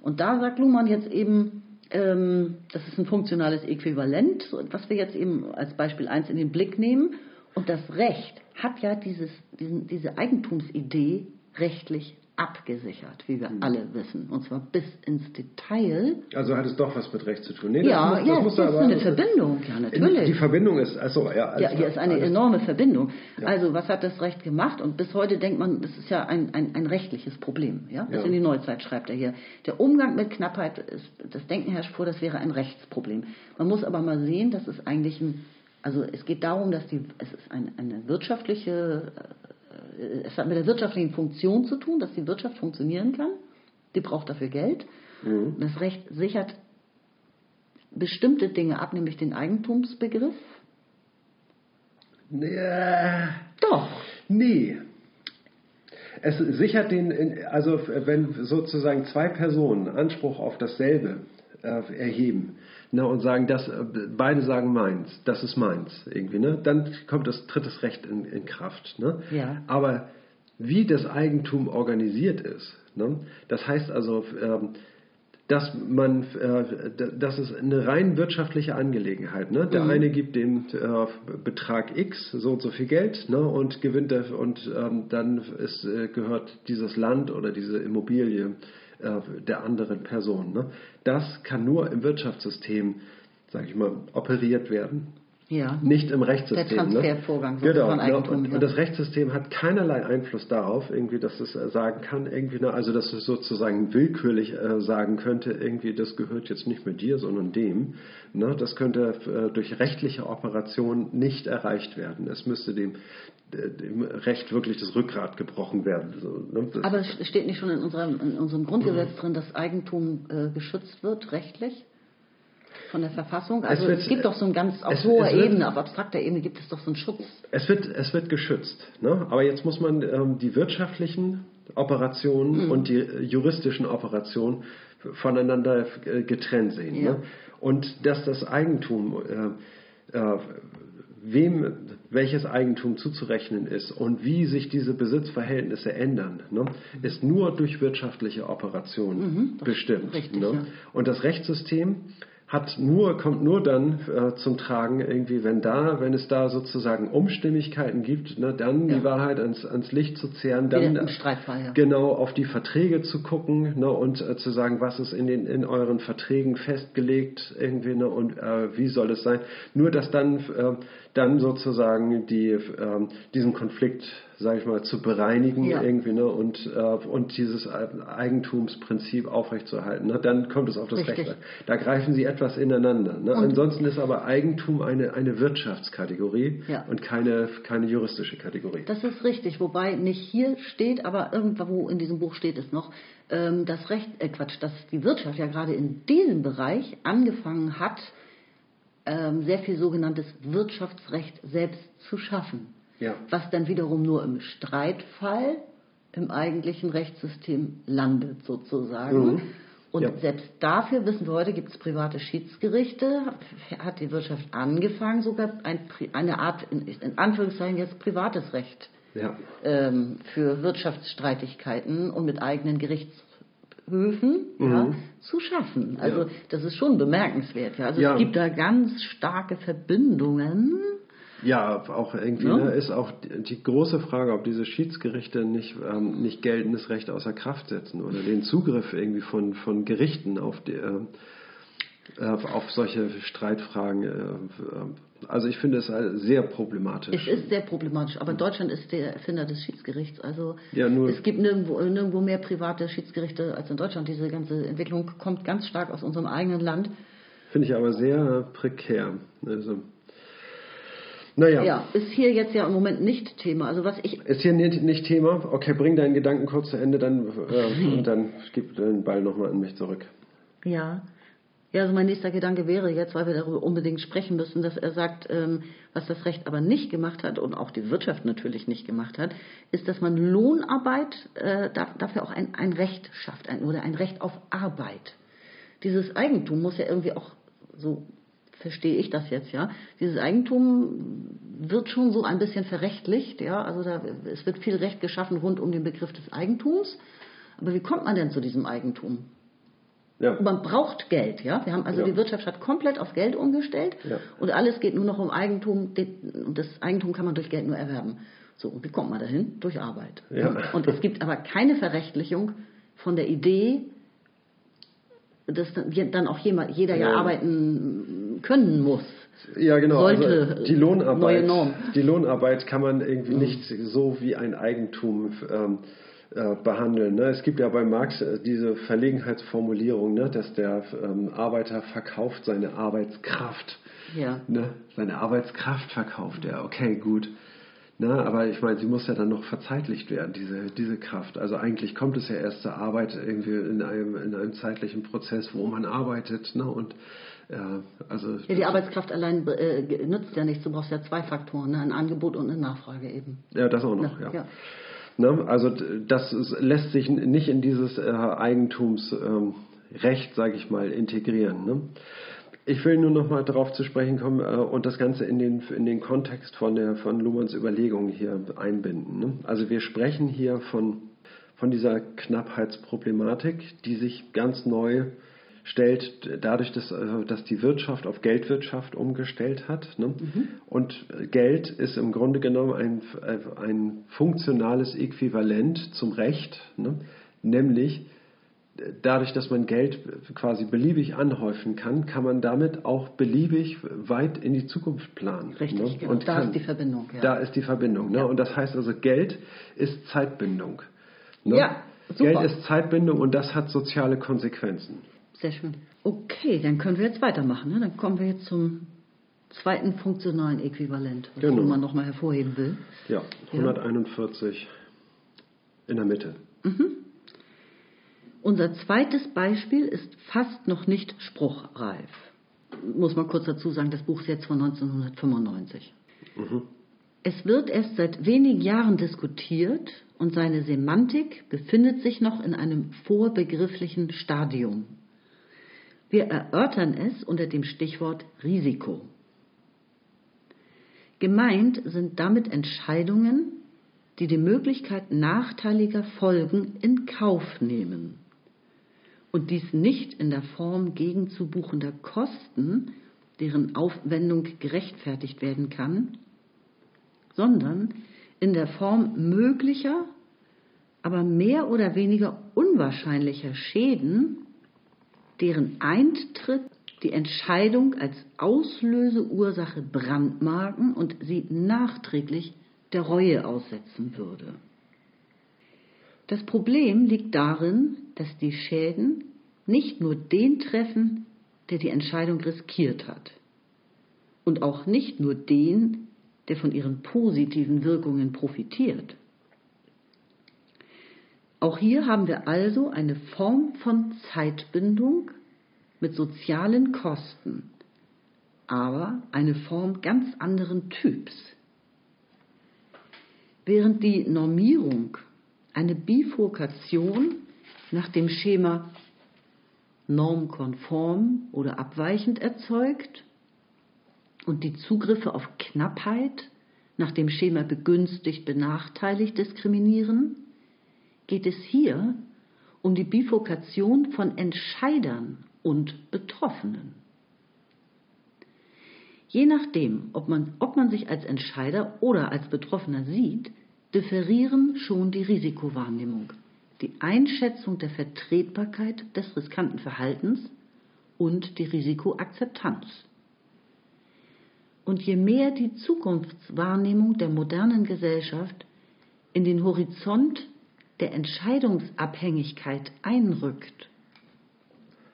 Und da sagt Luhmann jetzt eben, ähm, das ist ein funktionales Äquivalent, was wir jetzt eben als Beispiel 1 in den Blick nehmen. Und das Recht hat ja dieses, diesen, diese Eigentumsidee rechtlich abgesichert, wie wir alle wissen. Und zwar bis ins Detail. Also hat es doch was mit Recht zu tun. Nee, ja, muss- ja, muss das ist eine Verbindung, ja, natürlich. Die Verbindung ist, also ja, alles Ja, hier ist eine alles- enorme Verbindung. Ja. Also, was hat das Recht gemacht? Und bis heute denkt man, das ist ja ein, ein, ein rechtliches Problem. Ja? Bis Ja. in die Neuzeit schreibt er hier. Der Umgang mit Knappheit, ist, das Denken herrscht vor, das wäre ein Rechtsproblem. Man muss aber mal sehen, dass es eigentlich ein, also es geht darum, dass die, es ist ein, eine wirtschaftliche, es hat mit der wirtschaftlichen Funktion zu tun, dass die Wirtschaft funktionieren kann. Die braucht dafür Geld. Mhm. Das Recht sichert bestimmte Dinge ab, nämlich den Eigentumsbegriff? Ja, Doch. nee. Es sichert den, also wenn sozusagen zwei Personen Anspruch auf dasselbe äh, erheben ne, und sagen, das, beide sagen meins, das ist meins irgendwie, ne, dann kommt das tritt das Recht in, in Kraft. Ne? Ja. Aber wie das Eigentum organisiert ist, ne, das heißt also, ähm, dass man, äh, das ist eine rein wirtschaftliche Angelegenheit. Ne? Der eine gibt dem äh, Betrag X so und so viel Geld ne? und gewinnt der, und ähm, dann ist, äh, gehört dieses Land oder diese Immobilie äh, der anderen Person. Ne? Das kann nur im Wirtschaftssystem, sage ich mal, operiert werden. Ja. Nicht im Rechtssystem. Der Transfervorgang ne? genau, von Eigentum, Und, ja. und das Rechtssystem hat keinerlei Einfluss darauf, irgendwie, dass es äh, sagen kann, irgendwie, ne, also dass es sozusagen willkürlich äh, sagen könnte, irgendwie, das gehört jetzt nicht mehr dir, sondern dem. Ne? Das könnte äh, durch rechtliche Operationen nicht erreicht werden. Es müsste dem, dem Recht wirklich das Rückgrat gebrochen werden. So, ne? Aber es steht nicht schon in unserem, in unserem Grundgesetz drin, dass Eigentum äh, geschützt wird, rechtlich? Von der Verfassung? Also es, wird- gibt doch so ein ganz, auf es- hoher es wird- Ebene, auf abstrakter Ebene gibt es doch so einen Schutz. Es wird, es wird geschützt. Ne? Aber jetzt muss man ähm, die wirtschaftlichen Operationen und die äh, juristischen Operationen voneinander äh, getrennt sehen. Ja. Ne? Und dass das Eigentum, äh, äh, wem welches Eigentum zuzurechnen ist und wie sich diese Besitzverhältnisse ändern, ne, ist nur durch wirtschaftliche Operationen bestimmt. richtig, ne? ja. Und das Rechtssystem hat nur, kommt nur dann äh, zum Tragen, irgendwie, wenn da, wenn es da sozusagen Umstimmigkeiten gibt, ne, dann Ja. die Wahrheit ans, ans Licht zu zehren, dann ja. genau auf die Verträge zu gucken ne, und äh, zu sagen, was ist in, den, in euren Verträgen festgelegt irgendwie ne, und äh, wie soll es sein. Nur, dass dann, äh, dann sozusagen die, ähm, diesen Konflikt, sage ich mal, zu bereinigen Ja. irgendwie ne, und, äh, und dieses Eigentumsprinzip aufrechtzuerhalten. Ne, dann kommt es auf das Richtig. Recht an. Da greifen sie etwas ineinander. Ne? Ansonsten ist aber Eigentum eine, eine Wirtschaftskategorie Ja. und keine, keine juristische Kategorie. Das ist richtig, wobei nicht hier steht, aber irgendwo in diesem Buch steht es noch, ähm, das Recht, äh Quatsch, dass die Wirtschaft ja gerade in diesem Bereich angefangen hat, sehr viel sogenanntes Wirtschaftsrecht selbst zu schaffen. Ja. Was dann wiederum nur im Streitfall im eigentlichen Rechtssystem landet, sozusagen. Mhm. Und Ja. selbst dafür, wissen wir heute, gibt es private Schiedsgerichte, hat die Wirtschaft angefangen, sogar ein, eine Art, in, in Anführungszeichen jetzt privates Recht ja. ähm, für Wirtschaftsstreitigkeiten und mit eigenen Gerichtshöfen ja, zu schaffen. Also Mhm. Ja. das ist schon bemerkenswert. Ja. Also es gibt da ganz starke Verbindungen. Ja, auch irgendwie ne, ist auch die, große Frage, ob diese Schiedsgerichte nicht, ähm, nicht geltendes Recht außer Kraft setzen oder den Zugriff irgendwie von, von Gerichten auf, die, äh, auf solche Streitfragen. Äh, äh, also ich finde es äh, sehr problematisch. Es ist sehr problematisch, aber Deutschland ist der Erfinder des Schiedsgerichts. Also Ja, nur- es gibt nirgendwo, nirgendwo mehr private Schiedsgerichte als in Deutschland. Diese ganze Entwicklung kommt ganz stark aus unserem eigenen Land. Finde ich aber sehr prekär. Also, naja, Ja, ist hier jetzt ja im Moment nicht Thema. Also was ich ist hier nicht, nicht Thema. Okay, bring deinen Gedanken kurz zu Ende dann, äh, und dann gib den Ball nochmal an mich zurück. Ja. Ja, also mein nächster Gedanke wäre jetzt, weil wir darüber unbedingt sprechen müssen, dass er sagt, ähm, was das Recht aber nicht gemacht hat und auch die Wirtschaft natürlich nicht gemacht hat, ist, dass man Lohnarbeit äh, da, dafür auch ein, ein Recht schafft ein, oder ein Recht auf Arbeit. Dieses Eigentum muss ja irgendwie auch, so verstehe ich das jetzt, ja, dieses Eigentum wird schon so ein bisschen verrechtlicht, ja, also da, es wird viel Recht geschaffen rund um den Begriff des Eigentums. Aber wie kommt man denn zu diesem Eigentum? Ja. Man braucht Geld, ja. Wir haben also Ja. die Wirtschaft hat komplett auf Geld umgestellt Ja. und alles geht nur noch um Eigentum. Und das Eigentum kann man durch Geld nur erwerben. So, und wie kommt man dahin? Durch Arbeit. Und es gibt aber keine Verrechtlichung von der Idee, dass dann auch jeder ja, arbeiten können muss. Ja, genau. Sollte also die Lohnarbeit, die Lohnarbeit kann man irgendwie nicht so wie ein Eigentum ähm, äh, behandeln. Ne? Es gibt ja bei Marx äh, diese Verlegenheitsformulierung, ne? dass der ähm, Arbeiter verkauft seine Arbeitskraft. Ja. Ne? Seine Arbeitskraft verkauft er. Okay, gut. Na, aber ich meine, sie muss ja dann noch verzeitlicht werden, diese, diese Kraft. Also eigentlich kommt es ja erst zur Arbeit irgendwie in einem, in einem zeitlichen Prozess, wo man arbeitet. Ne? Und ja, also ja, die Arbeitskraft allein äh, nützt ja nichts. Du brauchst ja zwei Faktoren, ne? ein Angebot und eine Nachfrage eben. Ja, das auch noch, ja. ja. Ne? Also das lässt sich nicht in dieses äh, Eigentumsrecht, ähm, sage ich mal, integrieren. Ne? Ich will nur noch mal darauf zu sprechen kommen äh, und das Ganze in den, in den Kontext von, der, von Luhmanns Überlegungen hier einbinden. Ne? Also wir sprechen hier von, von dieser Knappheitsproblematik, die sich ganz neu stellt, dadurch, dass, äh, dass die Wirtschaft auf Geldwirtschaft umgestellt hat. Ne? Mhm. Und Geld ist im Grunde genommen ein, ein funktionales Äquivalent zum Recht, ne? nämlich dadurch, dass man Geld quasi beliebig anhäufen kann, kann man damit auch beliebig weit in die Zukunft planen. Richtig, ne? genau. Und da kann, ist die Verbindung. Ja. Da ist die Verbindung. Ne? Ja. Und das heißt also, Geld ist Zeitbindung. Ne? Ja, super. Geld ist Zeitbindung und das hat soziale Konsequenzen. Sehr schön. Okay, dann können wir jetzt weitermachen. Ne? Dann kommen wir jetzt zum zweiten funktionalen Äquivalent, was genau. man nochmal hervorheben will. Ja, 141 ja. in der Mitte. Mhm. Unser zweites Beispiel ist fast noch nicht spruchreif. Muss man kurz dazu sagen, das Buch ist jetzt von 1995. Mhm. Es wird erst seit wenigen Jahren diskutiert und seine Semantik befindet sich noch in einem vorbegrifflichen Stadium. Wir erörtern es unter dem Stichwort Risiko. Gemeint sind damit Entscheidungen, die die Möglichkeit nachteiliger Folgen in Kauf nehmen und dies nicht in der Form gegenzubuchender Kosten, deren Aufwendung gerechtfertigt werden kann, sondern in der Form möglicher, aber mehr oder weniger unwahrscheinlicher Schäden, deren Eintritt die Entscheidung als Auslöseursache brandmarken und sie nachträglich der Reue aussetzen würde. Das Problem liegt darin, dass die Schäden nicht nur den treffen, der die Entscheidung riskiert hat, und auch nicht nur den, der von ihren positiven Wirkungen profitiert. Auch hier haben wir also eine Form von Zeitbindung mit sozialen Kosten, aber eine Form ganz anderen Typs. Während die Normierung eine Bifurkation nach dem Schema normkonform oder abweichend erzeugt und die Zugriffe auf Knappheit nach dem Schema begünstigt, benachteiligt diskriminieren, geht es hier um die Bifurkation von Entscheidern und Betroffenen. Je nachdem, ob man, ob man sich als Entscheider oder als Betroffener sieht, differieren schon die Risikowahrnehmung, die Einschätzung der Vertretbarkeit des riskanten Verhaltens und die Risikoakzeptanz. Und je mehr die Zukunftswahrnehmung der modernen Gesellschaft in den Horizont der Entscheidungsabhängigkeit einrückt,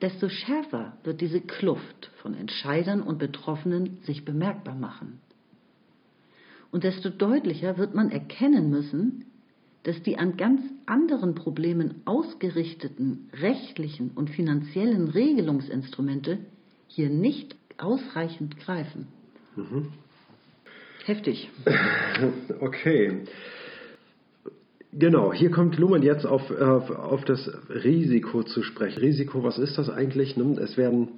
desto schärfer wird diese Kluft von Entscheidern und Betroffenen sich bemerkbar machen. Und desto deutlicher wird man erkennen müssen, dass die an ganz anderen Problemen ausgerichteten rechtlichen und finanziellen Regelungsinstrumente hier nicht ausreichend greifen. Mhm. Heftig. Okay. Genau, hier kommt Luhmann jetzt auf, auf, auf das Risiko zu sprechen. Risiko, was ist das eigentlich? Es werden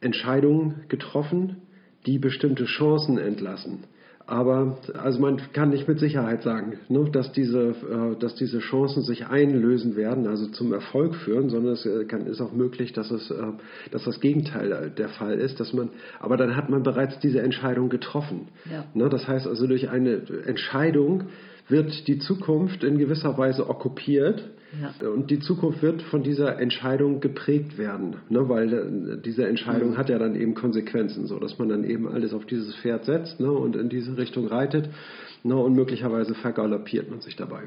Entscheidungen getroffen, die bestimmte Chancen entlassen. Aber also man kann nicht mit Sicherheit sagen, ne, dass, diese, äh, dass diese Chancen sich einlösen werden, also zum Erfolg führen, sondern es äh, kann, ist auch möglich, dass, es, äh, dass das Gegenteil der Fall ist. Dass man, aber dann hat man bereits diese Entscheidung getroffen. Ja. Ne, das heißt also, durch eine Entscheidung wird die Zukunft in gewisser Weise okkupiert ja. Und die Zukunft wird von dieser Entscheidung geprägt werden, ne? weil äh, diese Entscheidung mhm. hat ja dann eben Konsequenzen, so dass man dann eben alles auf dieses Pferd setzt ne? und in diese Richtung reitet ne? und möglicherweise vergaloppiert man sich dabei.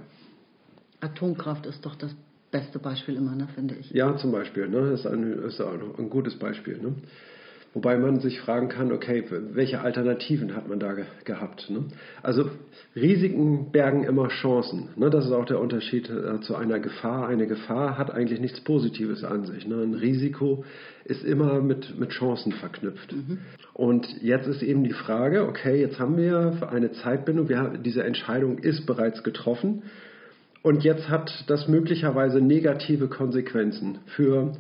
Atomkraft ist doch das beste Beispiel immer, ne, finde ich. Ja, zum Beispiel, ne? ist, ein, ist ein, ein gutes Beispiel. Ne? Wobei man sich fragen kann, okay, welche Alternativen hat man da ge gehabt? Ne? Also Risiken bergen immer Chancen. Ne? Das ist auch der Unterschied äh, zu einer Gefahr. Eine Gefahr hat eigentlich nichts Positives an sich. Ne? Ein Risiko ist immer mit, mit Chancen verknüpft. Mhm. Und jetzt ist eben die Frage, okay, jetzt haben wir eine Zeitbindung, wir haben, diese Entscheidung ist bereits getroffen und jetzt hat das möglicherweise negative Konsequenzen für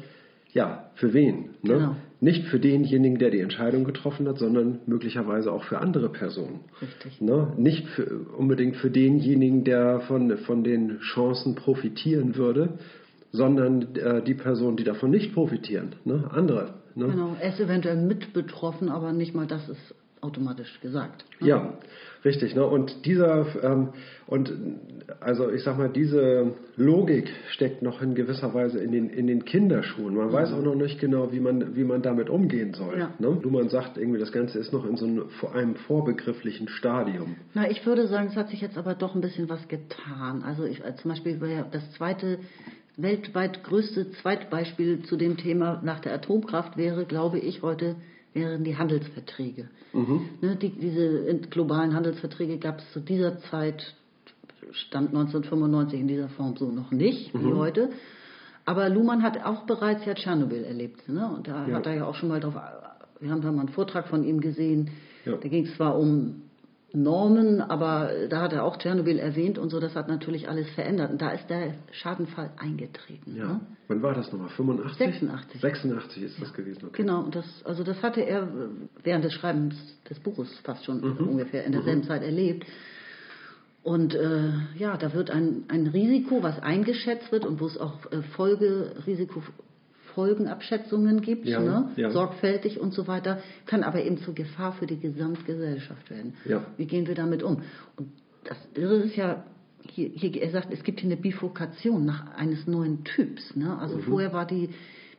ja, für wen? Ne? Genau. Nicht für denjenigen, der die Entscheidung getroffen hat, sondern möglicherweise auch für andere Personen. Richtig. Ne? Nicht für, unbedingt für denjenigen, der von, von den Chancen profitieren würde, sondern äh, die Personen, die davon nicht profitieren. Ne? Andere. Ne? Genau, er ist eventuell mit betroffen, aber nicht mal das ist automatisch gesagt. Ne? Ja, richtig. Ne? Und dieser ähm, und also ich sag mal, diese Logik steckt noch in gewisser Weise in den, in den Kinderschuhen. Man mhm. weiß auch noch nicht genau, wie man, wie man damit umgehen soll. Ja. Ne? man sagt irgendwie, das Ganze ist noch in so einem, einem vorbegrifflichen Stadium. Na, ich würde sagen, es hat sich jetzt aber doch ein bisschen was getan. Also ich, äh, zum Beispiel das zweite weltweit größte Zweitbeispiel zu dem Thema nach der Atomkraft wäre, glaube ich, heute wären die Handelsverträge. Mhm. Ne, die, diese globalen Handelsverträge gab es zu dieser Zeit, stand 1995 in dieser Form so noch nicht, mhm. wie heute. Aber Luhmann hat auch bereits ja Tschernobyl erlebt. Ne? Und da ja. hat er ja auch schon mal drauf, wir haben da mal einen Vortrag von ihm gesehen. Ja. Da ging es zwar um Normen, aber da hat er auch Tschernobyl erwähnt und so, das hat natürlich alles verändert. Und da ist der Schadenfall eingetreten. Ja. Ne? Wann war das nochmal? 85? 86. 86 ist das gewesen. Okay. Genau, das, also das hatte er während des Schreibens des Buches fast schon mhm. ungefähr in derselben mhm. Zeit erlebt. Und äh, ja, da wird ein, ein Risiko, was eingeschätzt wird und wo es auch äh, Folgerisiko Folgenabschätzungen gibt, ja, ne? ja. sorgfältig und so weiter, kann aber eben zur Gefahr für die Gesamtgesellschaft werden. Ja. Wie gehen wir damit um? Und das Irre ist ja, hier, hier, er sagt, es gibt hier eine Bifurkation nach eines neuen Typs. Ne? Also mhm. vorher war die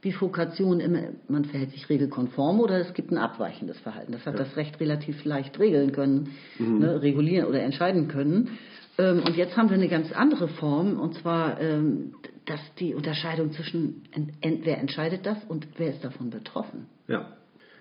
Bifurkation immer, man verhält sich regelkonform oder es gibt ein abweichendes Verhalten. Das hat das Recht relativ leicht regeln können, mhm. ne, regulieren oder entscheiden können. Ähm, und jetzt haben wir eine ganz andere Form, und zwar ähm, dass die Unterscheidung zwischen wer entscheidet das und wer ist davon betroffen. Ja.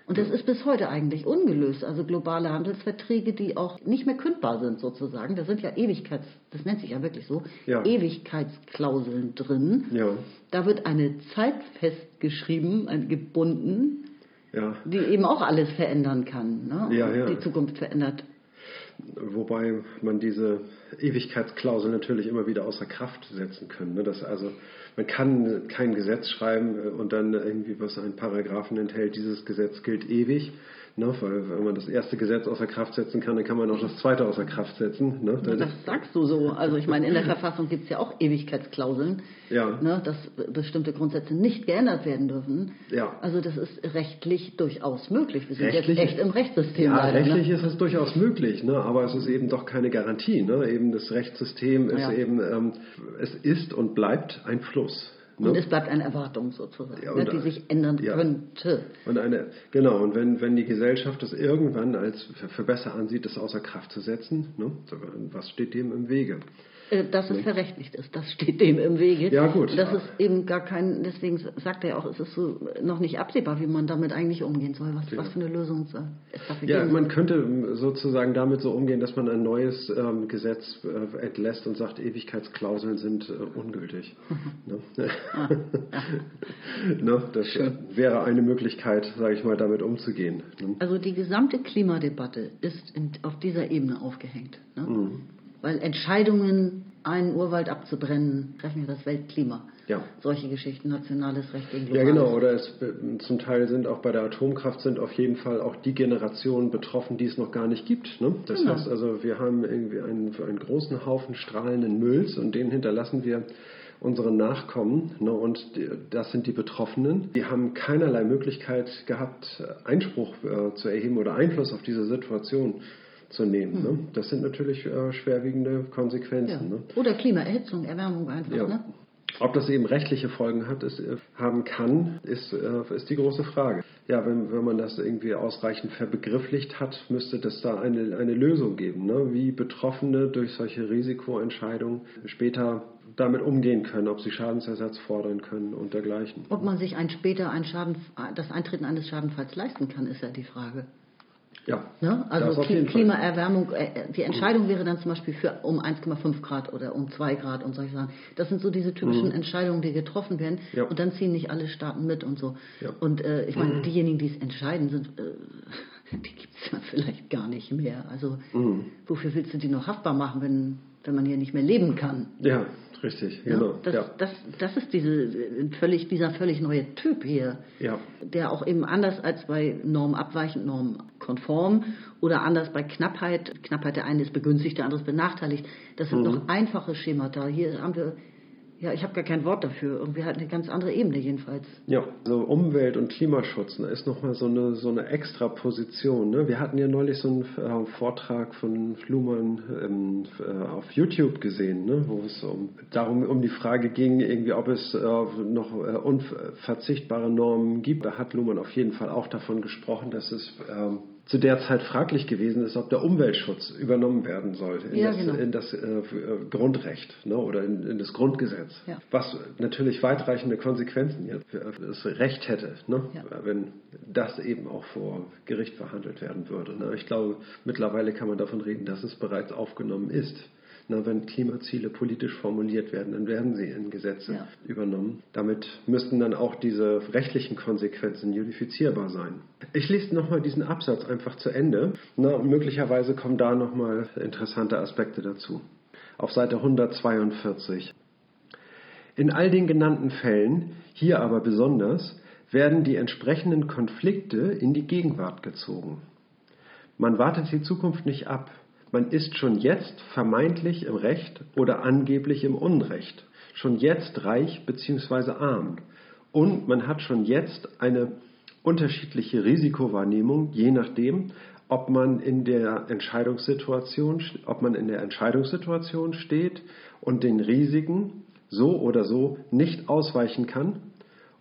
Und das ist bis heute eigentlich ungelöst. Also globale Handelsverträge, die auch nicht mehr kündbar sind sozusagen. Da sind ja Ewigkeits, das nennt sich ja wirklich so, ja. Ewigkeitsklauseln drin. Ja. Da wird eine Zeit festgeschrieben, gebunden, ja. die eben auch alles verändern kann. Ne? Ja, ja. Die Zukunft verändert. Wobei man diese Ewigkeitsklausel natürlich immer wieder außer Kraft setzen können. Ne? Das also, man kann kein Gesetz schreiben äh, und dann irgendwie, was einen Paragraphen enthält, dieses Gesetz gilt ewig. Ne, weil wenn man das erste Gesetz außer Kraft setzen kann, dann kann man auch das zweite außer Kraft setzen. Ne? Das sagst du so. Also ich meine, in der Verfassung gibt es ja auch Ewigkeitsklauseln, ja. ne, dass bestimmte Grundsätze nicht geändert werden dürfen. Ja. Also das ist rechtlich durchaus möglich. Wir sind rechtlich, jetzt echt im Rechtssystem. Ja, leider, ne? rechtlich ne? ist es durchaus möglich, ne? aber es ist eben doch keine Garantie. Ne? Eben das Rechtssystem ist ja. eben, ähm, es ist und bleibt ein Fluss. Und ne? es bleibt eine Erwartung sozusagen, ja, ne, die sich ändern ja. könnte. Und eine, genau, und wenn, wenn die Gesellschaft das irgendwann als für besser ansieht, das außer Kraft zu setzen, ne, was steht dem im Wege? Äh, dass es verrechtlicht ist. Das steht dem im Wege. Ja, gut. Das ist eben gar kein, deswegen sagt er auch, es ist so noch nicht absehbar, wie man damit eigentlich umgehen soll. Was, ja. was für eine Lösung es dafür Ja, geben man könnte sozusagen damit so umgehen, dass man ein neues ähm, Gesetz äh, entlässt und sagt, Ewigkeitsklauseln sind äh, ungültig. ne? ah, ne? Das Schön. wäre eine Möglichkeit, sage ich mal, damit umzugehen. Ne? Also die gesamte Klimadebatte ist in, auf dieser Ebene aufgehängt. Ne? Mhm. Weil Entscheidungen, einen Urwald abzubrennen, treffen ja das Weltklima. Ja. Solche Geschichten, nationales Recht gegen globales Ja, genau. Oder es, zum Teil sind auch bei der Atomkraft sind auf jeden Fall auch die Generationen betroffen, die es noch gar nicht gibt. Ne? Das genau. heißt also, wir haben irgendwie einen, einen großen Haufen strahlenden Mülls und den hinterlassen wir unseren Nachkommen. Ne? Und das sind die Betroffenen. Die haben keinerlei Möglichkeit gehabt, Einspruch äh, zu erheben oder Einfluss auf diese Situation zu nehmen. Ne? Hm. Das sind natürlich äh, schwerwiegende Konsequenzen. Ja. Ne? Oder Klimaerhitzung, Erwärmung einfach. Ja. Ne? Ob das eben rechtliche Folgen hat, ist, äh, haben kann, ist, äh, ist die große Frage. Ja, wenn, wenn man das irgendwie ausreichend verbegrifflicht hat, müsste das da eine, eine Lösung geben, ne? wie Betroffene durch solche Risikoentscheidungen später damit umgehen können, ob sie Schadensersatz fordern können und dergleichen. Ob man sich ein später ein Schaden, das Eintreten eines Schadenfalls leisten kann, ist ja die Frage. Ja. Ne? Also Klimaerwärmung, äh, die Entscheidung wäre dann zum Beispiel für um 1,5 Grad oder um 2 Grad und solche Sachen. Das sind so diese typischen mhm. Entscheidungen, die getroffen werden ja. und dann ziehen nicht alle Staaten mit und so. Ja. Und äh, ich meine, mhm. diejenigen, die es entscheiden, sind, äh, die gibt es ja vielleicht gar nicht mehr. Also mhm. wofür willst du die noch haftbar machen, wenn, wenn man hier nicht mehr leben kann? Ja, Richtig, genau. das, ja. das, das ist diese, völlig, dieser völlig neue Typ hier, ja. der auch eben anders als bei normabweichend, normkonform oder anders bei Knappheit, Knappheit der eine ist begünstigt, der andere ist benachteiligt. Das sind mhm. noch einfache Schemata. Hier haben wir ja, ich habe gar kein Wort dafür. Irgendwie halt eine ganz andere Ebene jedenfalls. Ja, also Umwelt- und Klimaschutz ne, ist nochmal so eine, so eine extra Position. Ne? Wir hatten ja neulich so einen äh, Vortrag von Flumann ähm, äh, auf YouTube gesehen, ne? wo es um, darum um die Frage ging, irgendwie, ob es äh, noch äh, unverzichtbare Normen gibt. Da hat Luhmann auf jeden Fall auch davon gesprochen, dass es ähm, zu der Zeit fraglich gewesen ist, ob der Umweltschutz übernommen werden sollte in ja, das, genau. in das äh, äh, Grundrecht ne, oder in, in, das Grundgesetz, ja. was natürlich weitreichende Konsequenzen jetzt für das Recht hätte, ne, ja. wenn das eben auch vor Gericht verhandelt werden würde. Ne. Ich glaube, mittlerweile kann man davon reden, dass es bereits aufgenommen ist. Na, wenn Klimaziele politisch formuliert werden, dann werden sie in Gesetze ja. übernommen. Damit müssten dann auch diese rechtlichen Konsequenzen judifizierbar sein. Ich lese nochmal diesen Absatz einfach zu Ende. Na, möglicherweise kommen da nochmal interessante Aspekte dazu. Auf Seite 142. In all den genannten Fällen, hier aber besonders, werden die entsprechenden Konflikte in die Gegenwart gezogen. Man wartet die Zukunft nicht ab, man ist schon jetzt vermeintlich im Recht oder angeblich im Unrecht, schon jetzt reich bzw. arm. Und man hat schon jetzt eine unterschiedliche Risikowahrnehmung, je nachdem, ob man in der Entscheidungssituation, ob man in der Entscheidungssituation steht und den Risiken so oder so nicht ausweichen kann,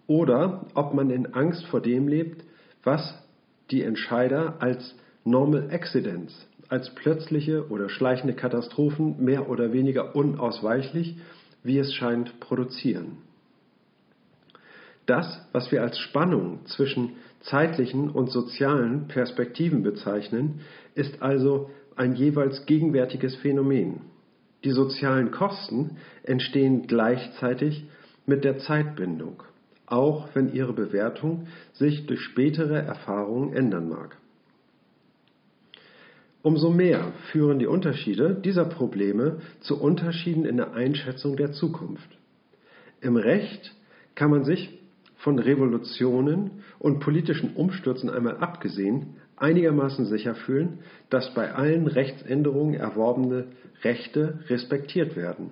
oder ob man in Angst vor dem lebt, was die Entscheider als Normal Accidents als plötzliche oder schleichende Katastrophen mehr oder weniger unausweichlich, wie es scheint, produzieren. Das, was wir als Spannung zwischen zeitlichen und sozialen Perspektiven bezeichnen, ist also ein jeweils gegenwärtiges Phänomen. Die sozialen Kosten entstehen gleichzeitig mit der Zeitbindung, auch wenn ihre Bewertung sich durch spätere Erfahrungen ändern mag. Umso mehr führen die Unterschiede dieser Probleme zu Unterschieden in der Einschätzung der Zukunft. Im Recht kann man sich von Revolutionen und politischen Umstürzen einmal abgesehen einigermaßen sicher fühlen, dass bei allen Rechtsänderungen erworbene Rechte respektiert werden.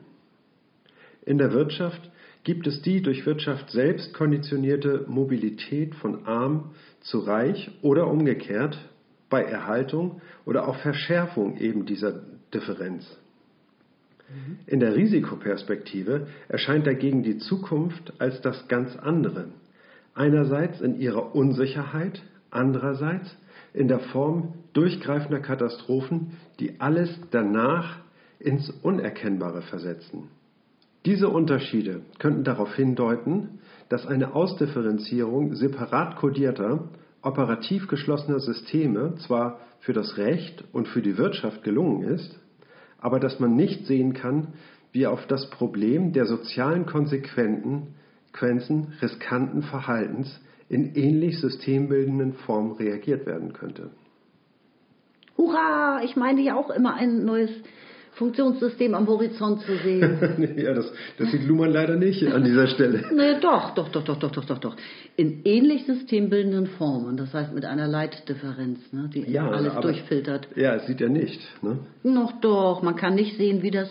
In der Wirtschaft gibt es die durch Wirtschaft selbst konditionierte Mobilität von arm zu reich oder umgekehrt bei Erhaltung oder auch Verschärfung eben dieser Differenz. In der Risikoperspektive erscheint dagegen die Zukunft als das ganz andere. Einerseits in ihrer Unsicherheit, andererseits in der Form durchgreifender Katastrophen, die alles danach ins Unerkennbare versetzen. Diese Unterschiede könnten darauf hindeuten, dass eine Ausdifferenzierung separat kodierter operativ geschlossener Systeme zwar für das Recht und für die Wirtschaft gelungen ist, aber dass man nicht sehen kann, wie auf das Problem der sozialen Konsequenzen riskanten Verhaltens in ähnlich systembildenden Formen reagiert werden könnte. Hurra! Ich meine ja auch immer ein neues Funktionssystem am Horizont zu sehen. ja, das, das sieht Luhmann leider nicht an dieser Stelle. nee, doch, doch, doch, doch, doch, doch, doch, doch. In ähnlich systembildenden Formen, das heißt mit einer Leitdifferenz, ne, die ja, alles aber, durchfiltert. Ja, es sieht er nicht. Ne? Noch doch, man kann nicht sehen, wie das,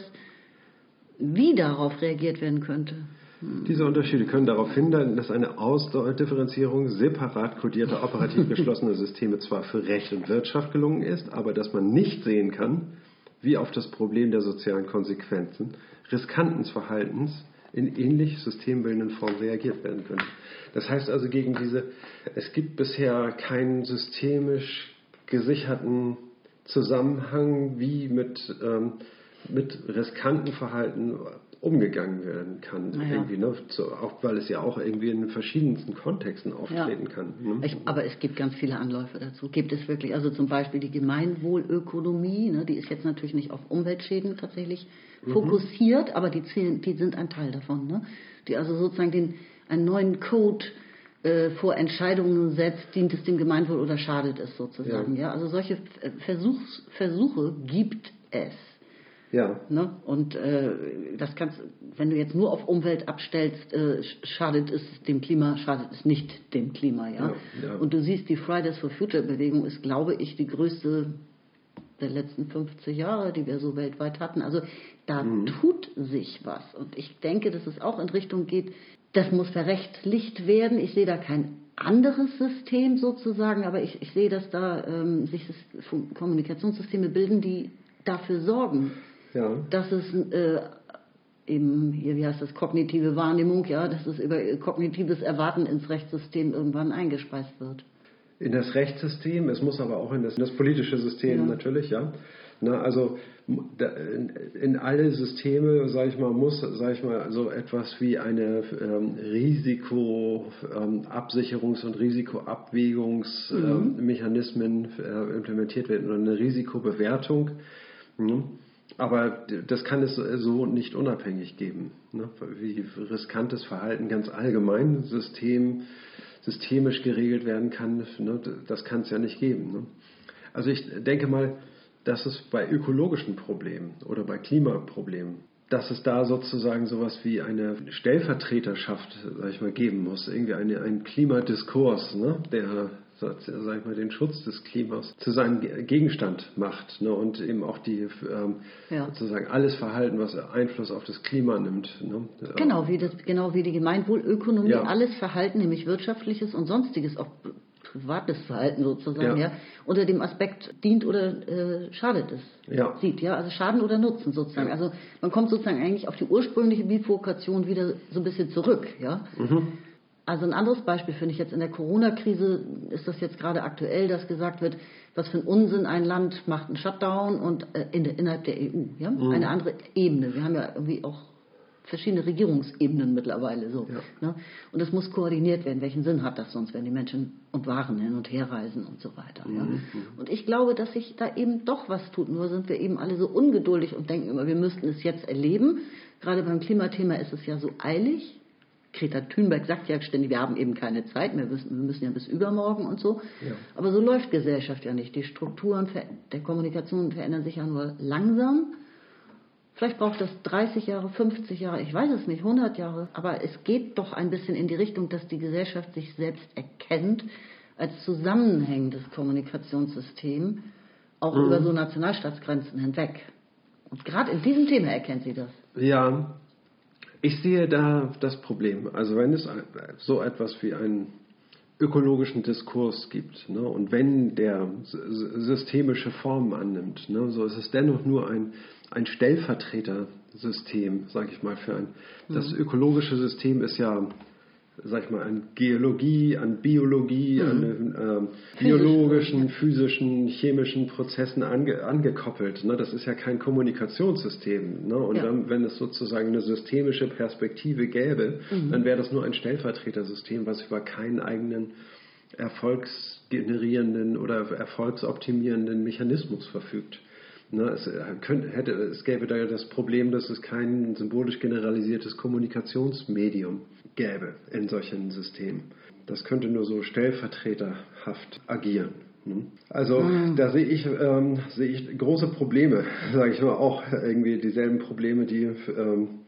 wie darauf reagiert werden könnte. Hm. Diese Unterschiede können darauf hindern, dass eine Ausdifferenzierung separat kodierter operativ geschlossener Systeme zwar für Recht und Wirtschaft gelungen ist, aber dass man nicht sehen kann, wie auf das Problem der sozialen Konsequenzen riskanten Verhaltens in ähnlich systembildenden Formen reagiert werden können. Das heißt also gegen diese, es gibt bisher keinen systemisch gesicherten Zusammenhang, wie mit, ähm, mit riskanten Verhalten umgegangen werden kann. Naja. Irgendwie, ne? so, auch weil es ja auch irgendwie in verschiedensten Kontexten auftreten Ja. kann. Ne? Ich, aber es gibt ganz viele Anläufe dazu. Gibt es wirklich, also zum Beispiel die Gemeinwohlökonomie, ne, die ist jetzt natürlich nicht auf Umweltschäden tatsächlich Mhm. fokussiert, aber die, zählen, die sind ein Teil davon. Ne? Die also sozusagen den, einen neuen Code äh, vor Entscheidungen setzt, dient es dem Gemeinwohl oder schadet es sozusagen. Ja. Ja. Also solche Versuchs, Versuche gibt es. Ja, Ne? Und äh, das kannst, wenn du jetzt nur auf Umwelt abstellst, äh, sch- schadet es dem Klima, schadet es nicht dem Klima, ja. Ja, ja. Und du siehst, die Fridays for Future Bewegung ist, glaube ich, die größte der letzten 50 Jahre, die wir so weltweit hatten. Also da Mhm. tut sich was. Und ich denke, dass es auch in Richtung geht, das muss verrechtlicht werden. Ich sehe da kein anderes System sozusagen, aber ich, ich sehe, dass da ähm, sich Kommunikationssysteme bilden, die dafür sorgen, ja. dass es äh, eben, hier, wie heißt das, kognitive Wahrnehmung, ja, dass es über kognitives Erwarten ins Rechtssystem irgendwann eingespeist wird. In das Rechtssystem, es muss aber auch in das, in das politische System Ja. natürlich, ja. Na, also in, alle Systeme, sage ich mal, muss, sage ich mal, so etwas wie eine ähm, Risikoabsicherungs- und Risikoabwägungsmechanismen äh, implementiert werden oder eine Risikobewertung. Mhm. Aber das kann es so nicht unabhängig geben. Ne? Wie riskantes Verhalten ganz allgemein System, systemisch geregelt werden kann, ne? das kann es ja nicht geben. Ne? Also ich denke mal, dass es bei ökologischen Problemen oder bei Klimaproblemen, dass es da sozusagen sowas wie eine Stellvertreterschaft, sag ich mal, geben muss. Irgendwie eine, ein Klimadiskurs, ne? der sag ich mal, den Schutz des Klimas zu seinem Ge- Gegenstand macht ne? und eben auch die ähm, Ja. sozusagen alles Verhalten, was Einfluss auf das Klima nimmt. Ne? Genau wie, das, genau wie die Gemeinwohlökonomie, Ja. alles Verhalten, nämlich wirtschaftliches und sonstiges, auch privates Verhalten sozusagen, Ja. ja, unter dem Aspekt dient oder äh, schadet es. Ja. Sieht, ja, also Schaden oder Nutzen sozusagen. Ja. Also man kommt sozusagen eigentlich auf die ursprüngliche Bifurkation wieder so ein bisschen zurück, ja. Mhm. Also ein anderes Beispiel finde ich jetzt in der Corona-Krise ist das jetzt gerade aktuell, dass gesagt wird, was für ein Unsinn ein Land macht einen Shutdown und äh, in innerhalb der EU, ja, Mhm. eine andere Ebene. Wir haben ja irgendwie auch verschiedene Regierungsebenen mittlerweile so. Ja. Ne? Und es muss koordiniert werden. Welchen Sinn hat das sonst, wenn die Menschen und Waren hin und her reisen und so weiter? Ja? Mhm. Und ich glaube, dass sich da eben doch was tut. Nur sind wir eben alle so ungeduldig und denken immer, wir müssten es jetzt erleben. Gerade beim Klimathema ist es ja so eilig. Greta Thunberg sagt ja ständig, wir haben eben keine Zeit, müssen, wir müssen ja bis übermorgen und so. Ja. Aber so läuft Gesellschaft ja nicht. Die Strukturen der Kommunikation verändern sich ja nur langsam. Vielleicht braucht das 30 Jahre, 50 Jahre, ich weiß es nicht, 100 Jahre. Aber es geht doch ein bisschen in die Richtung, dass die Gesellschaft sich selbst erkennt als zusammenhängendes Kommunikationssystem, auch Mhm. über so Nationalstaatsgrenzen hinweg. Und gerade in diesem Thema erkennt sie das. Ja, ich sehe da das Problem. Also wenn es so etwas wie einen ökologischen Diskurs gibt ne, und wenn der systemische Formen annimmt, ne, so ist es dennoch nur ein, ein Stellvertretersystem, sage ich mal, für ein. Das ökologische System ist ja, sag ich mal, an Geologie, an Biologie, an ähm, biologischen, physischen, chemischen Prozessen ange, angekoppelt. Ne? Das ist ja kein Kommunikationssystem. Ne? Und Ja. dann, wenn es sozusagen eine systemische Perspektive gäbe, Mhm. dann wäre das nur ein Stellvertretersystem, was über keinen eigenen erfolgsgenerierenden oder erfolgsoptimierenden Mechanismus verfügt. Ne, es, äh, könnte, hätte, es gäbe da ja das Problem, dass es kein symbolisch generalisiertes Kommunikationsmedium gäbe in solchen Systemen. Das könnte nur so stellvertreterhaft agieren. ne? Also da sehe ich, ähm, sehe ich große Probleme, sage ich mal, auch irgendwie dieselben Probleme, die ähm,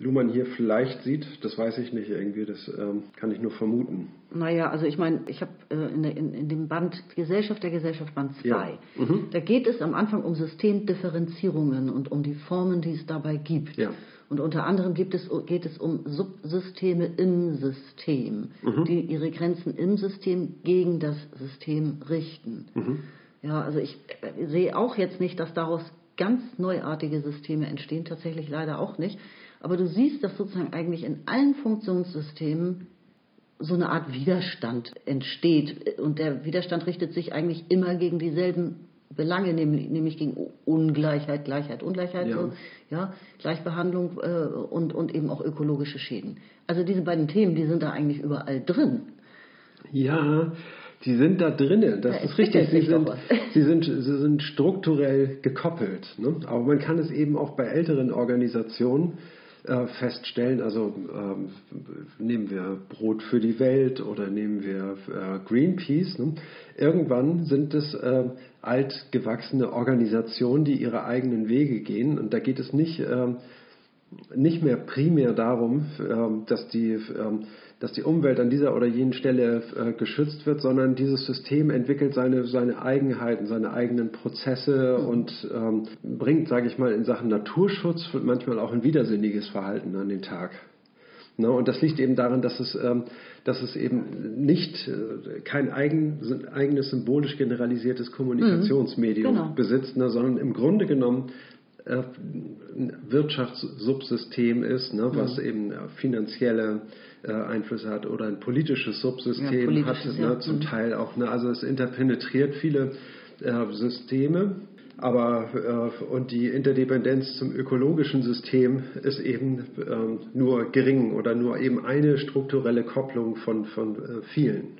Luhmann hier vielleicht sieht. Das weiß ich nicht irgendwie, das ähm, kann ich nur vermuten. Naja, also ich meine, ich habe äh, in, in, in dem Band Gesellschaft der Gesellschaft Band 2, Ja. Mhm. da geht es am Anfang um Systemdifferenzierungen und um die Formen, die es dabei gibt. Ja. Und unter anderem es, geht es um Subsysteme im System, Mhm. die ihre Grenzen im System gegen das System richten. Mhm. Ja, also ich äh, sehe auch jetzt nicht, dass daraus ganz neuartige Systeme entstehen, tatsächlich leider auch nicht. Aber du siehst, dass sozusagen eigentlich in allen Funktionssystemen so eine Art Widerstand entsteht. Und der Widerstand richtet sich eigentlich immer gegen dieselben Belange, nämlich gegen Ungleichheit, Gleichheit, Ungleichheit, ja. So, ja, Gleichbehandlung äh, und, und eben auch ökologische Schäden. Also diese beiden Themen, die sind da eigentlich überall drin. Ja, die sind da drinnen, das ja, ist richtig. Sie sind, sie, sind, sie sind strukturell gekoppelt. Ne? Aber man kann es eben auch bei älteren Organisationen äh, feststellen. Also ähm, nehmen wir Brot für die Welt oder nehmen wir äh, Greenpeace. Ne? Irgendwann sind es äh, altgewachsene Organisationen, die ihre eigenen Wege gehen. Und da geht es nicht, ähm, nicht mehr primär darum, ähm, dass die ähm, dass die Umwelt an dieser oder jenen Stelle äh, geschützt wird, sondern dieses System entwickelt seine, seine Eigenheiten, seine eigenen Prozesse mhm. und ähm, bringt, sage ich mal, in Sachen Naturschutz manchmal auch ein widersinniges Verhalten an den Tag. Ne? Und das liegt eben daran, dass es, ähm, dass es eben nicht äh, kein eigen, eigenes symbolisch generalisiertes Kommunikationsmedium mhm. genau. besitzt, ne? sondern im Grunde genommen äh, ein Wirtschaftssubsystem ist, ne? was mhm. eben finanzielle äh, Einflüsse hat oder ein politisches Subsystem ja, politisches, hat, ne, ja. zum mhm. Teil auch. Ne, also es interpenetriert viele äh, Systeme. Aber äh, und die Interdependenz zum ökologischen System ist eben ähm, nur gering oder nur eben eine strukturelle Kopplung von, von äh, vielen.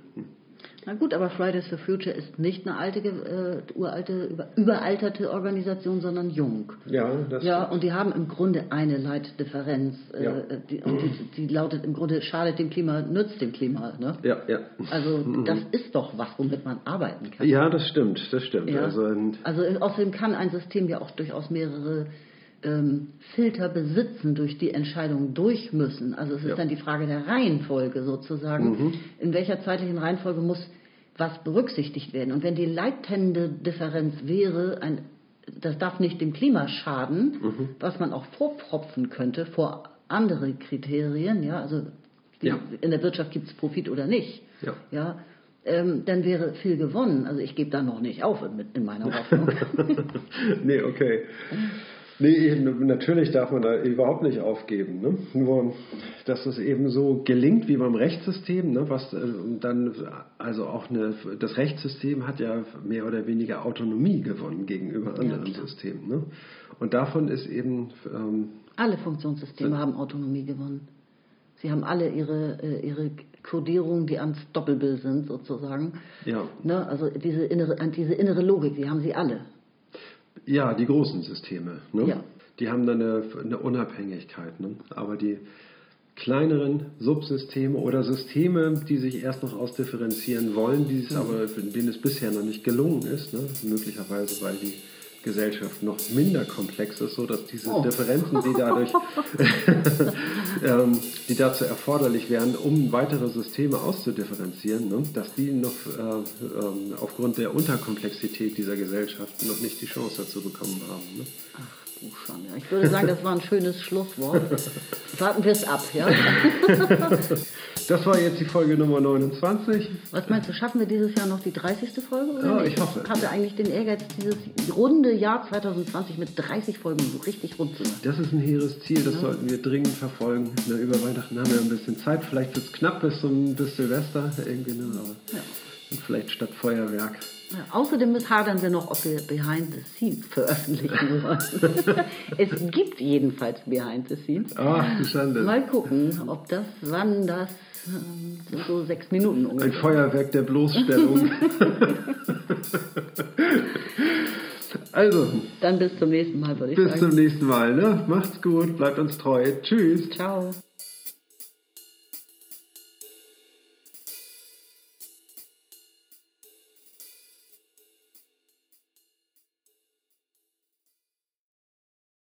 Na gut, aber Fridays for Future ist nicht eine alte, äh, uralte, über, überalterte Organisation, sondern jung. Ja, das ja, und die haben im Grunde eine Leitdifferenz. Äh, ja. die, und die, die, lautet im Grunde, schadet dem Klima, nützt dem Klima. Ne? Ja, ja. Also mhm. das ist doch was, womit man arbeiten kann. Ja, das stimmt, das stimmt. Ja. Also, also außerdem kann ein System ja auch durchaus mehrere ähm, Filter besitzen, durch die Entscheidungen durch müssen. Also es ist ja. dann die Frage der Reihenfolge sozusagen. Mhm. In welcher zeitlichen Reihenfolge muss was berücksichtigt werden? Und wenn die leitende Differenz wäre, ein, das darf nicht dem Klima schaden, mhm. was man auch vorpropfen könnte vor andere Kriterien, ja, also die, ja. in der Wirtschaft gibt es Profit oder nicht, ja, ja ähm, dann wäre viel gewonnen. Also ich gebe da noch nicht auf in, in meiner Hoffnung. nee, okay. Nee, natürlich darf man da überhaupt nicht aufgeben. Ne? Nur, dass es eben so gelingt wie beim Rechtssystem, ne? was äh, dann, also auch eine, das Rechtssystem hat ja mehr oder weniger Autonomie gewonnen gegenüber anderen ja, Systemen. Ne? Und davon ist eben. Ähm, alle Funktionssysteme haben Autonomie gewonnen. Sie haben alle ihre, äh, ihre Codierungen, die ans Doppelbild sind, sozusagen. Ja. Ne? Also diese innere, diese innere Logik, die haben sie alle. Ja, die großen Systeme. Ne? Ja. Die haben dann eine, eine Unabhängigkeit. Ne? Aber die kleineren Subsysteme oder Systeme, die sich erst noch ausdifferenzieren wollen, die es mhm. aber, denen es bisher noch nicht gelungen ist, ne? möglicherweise weil die Gesellschaft noch minder komplex ist, so dass diese oh. Differenzen, die dadurch, ähm, die dazu erforderlich wären, um weitere Systeme auszudifferenzieren, ne, dass die noch äh, äh, aufgrund der Unterkomplexität dieser Gesellschaft noch nicht die Chance dazu bekommen haben. Ne? Ach. Buchstaben. Ja. Ich würde sagen, das war ein schönes Schlusswort. Warten wir es ab, ja? Das war jetzt die Folge Nummer 29. Was meinst du, schaffen wir dieses Jahr noch die 30. Folge? Oder ja, ich hoffe. Ich hatte eigentlich den Ehrgeiz, dieses runde Jahr 2020 mit 30 Folgen so richtig rund zu machen. Das ist ein hehres Ziel, das ja. sollten wir dringend verfolgen. Na, über Weihnachten haben wir ein bisschen Zeit, vielleicht wird es knapp bis, zum, bis Silvester irgendwie, ne? aber ja. vielleicht statt Feuerwerk. Ja, außerdem hadern wir noch, ob wir Behind the Scenes veröffentlichen wollen. es gibt jedenfalls Behind the Scenes. Ach, Schande. Mal gucken, ob das, wann das, so sechs Minuten ungefähr. Ein Feuerwerk der Bloßstellung. also. Dann bis zum nächsten Mal, würde ich bis sagen. Bis zum nächsten Mal, ne? Macht's gut, bleibt uns treu. Tschüss. Ciao.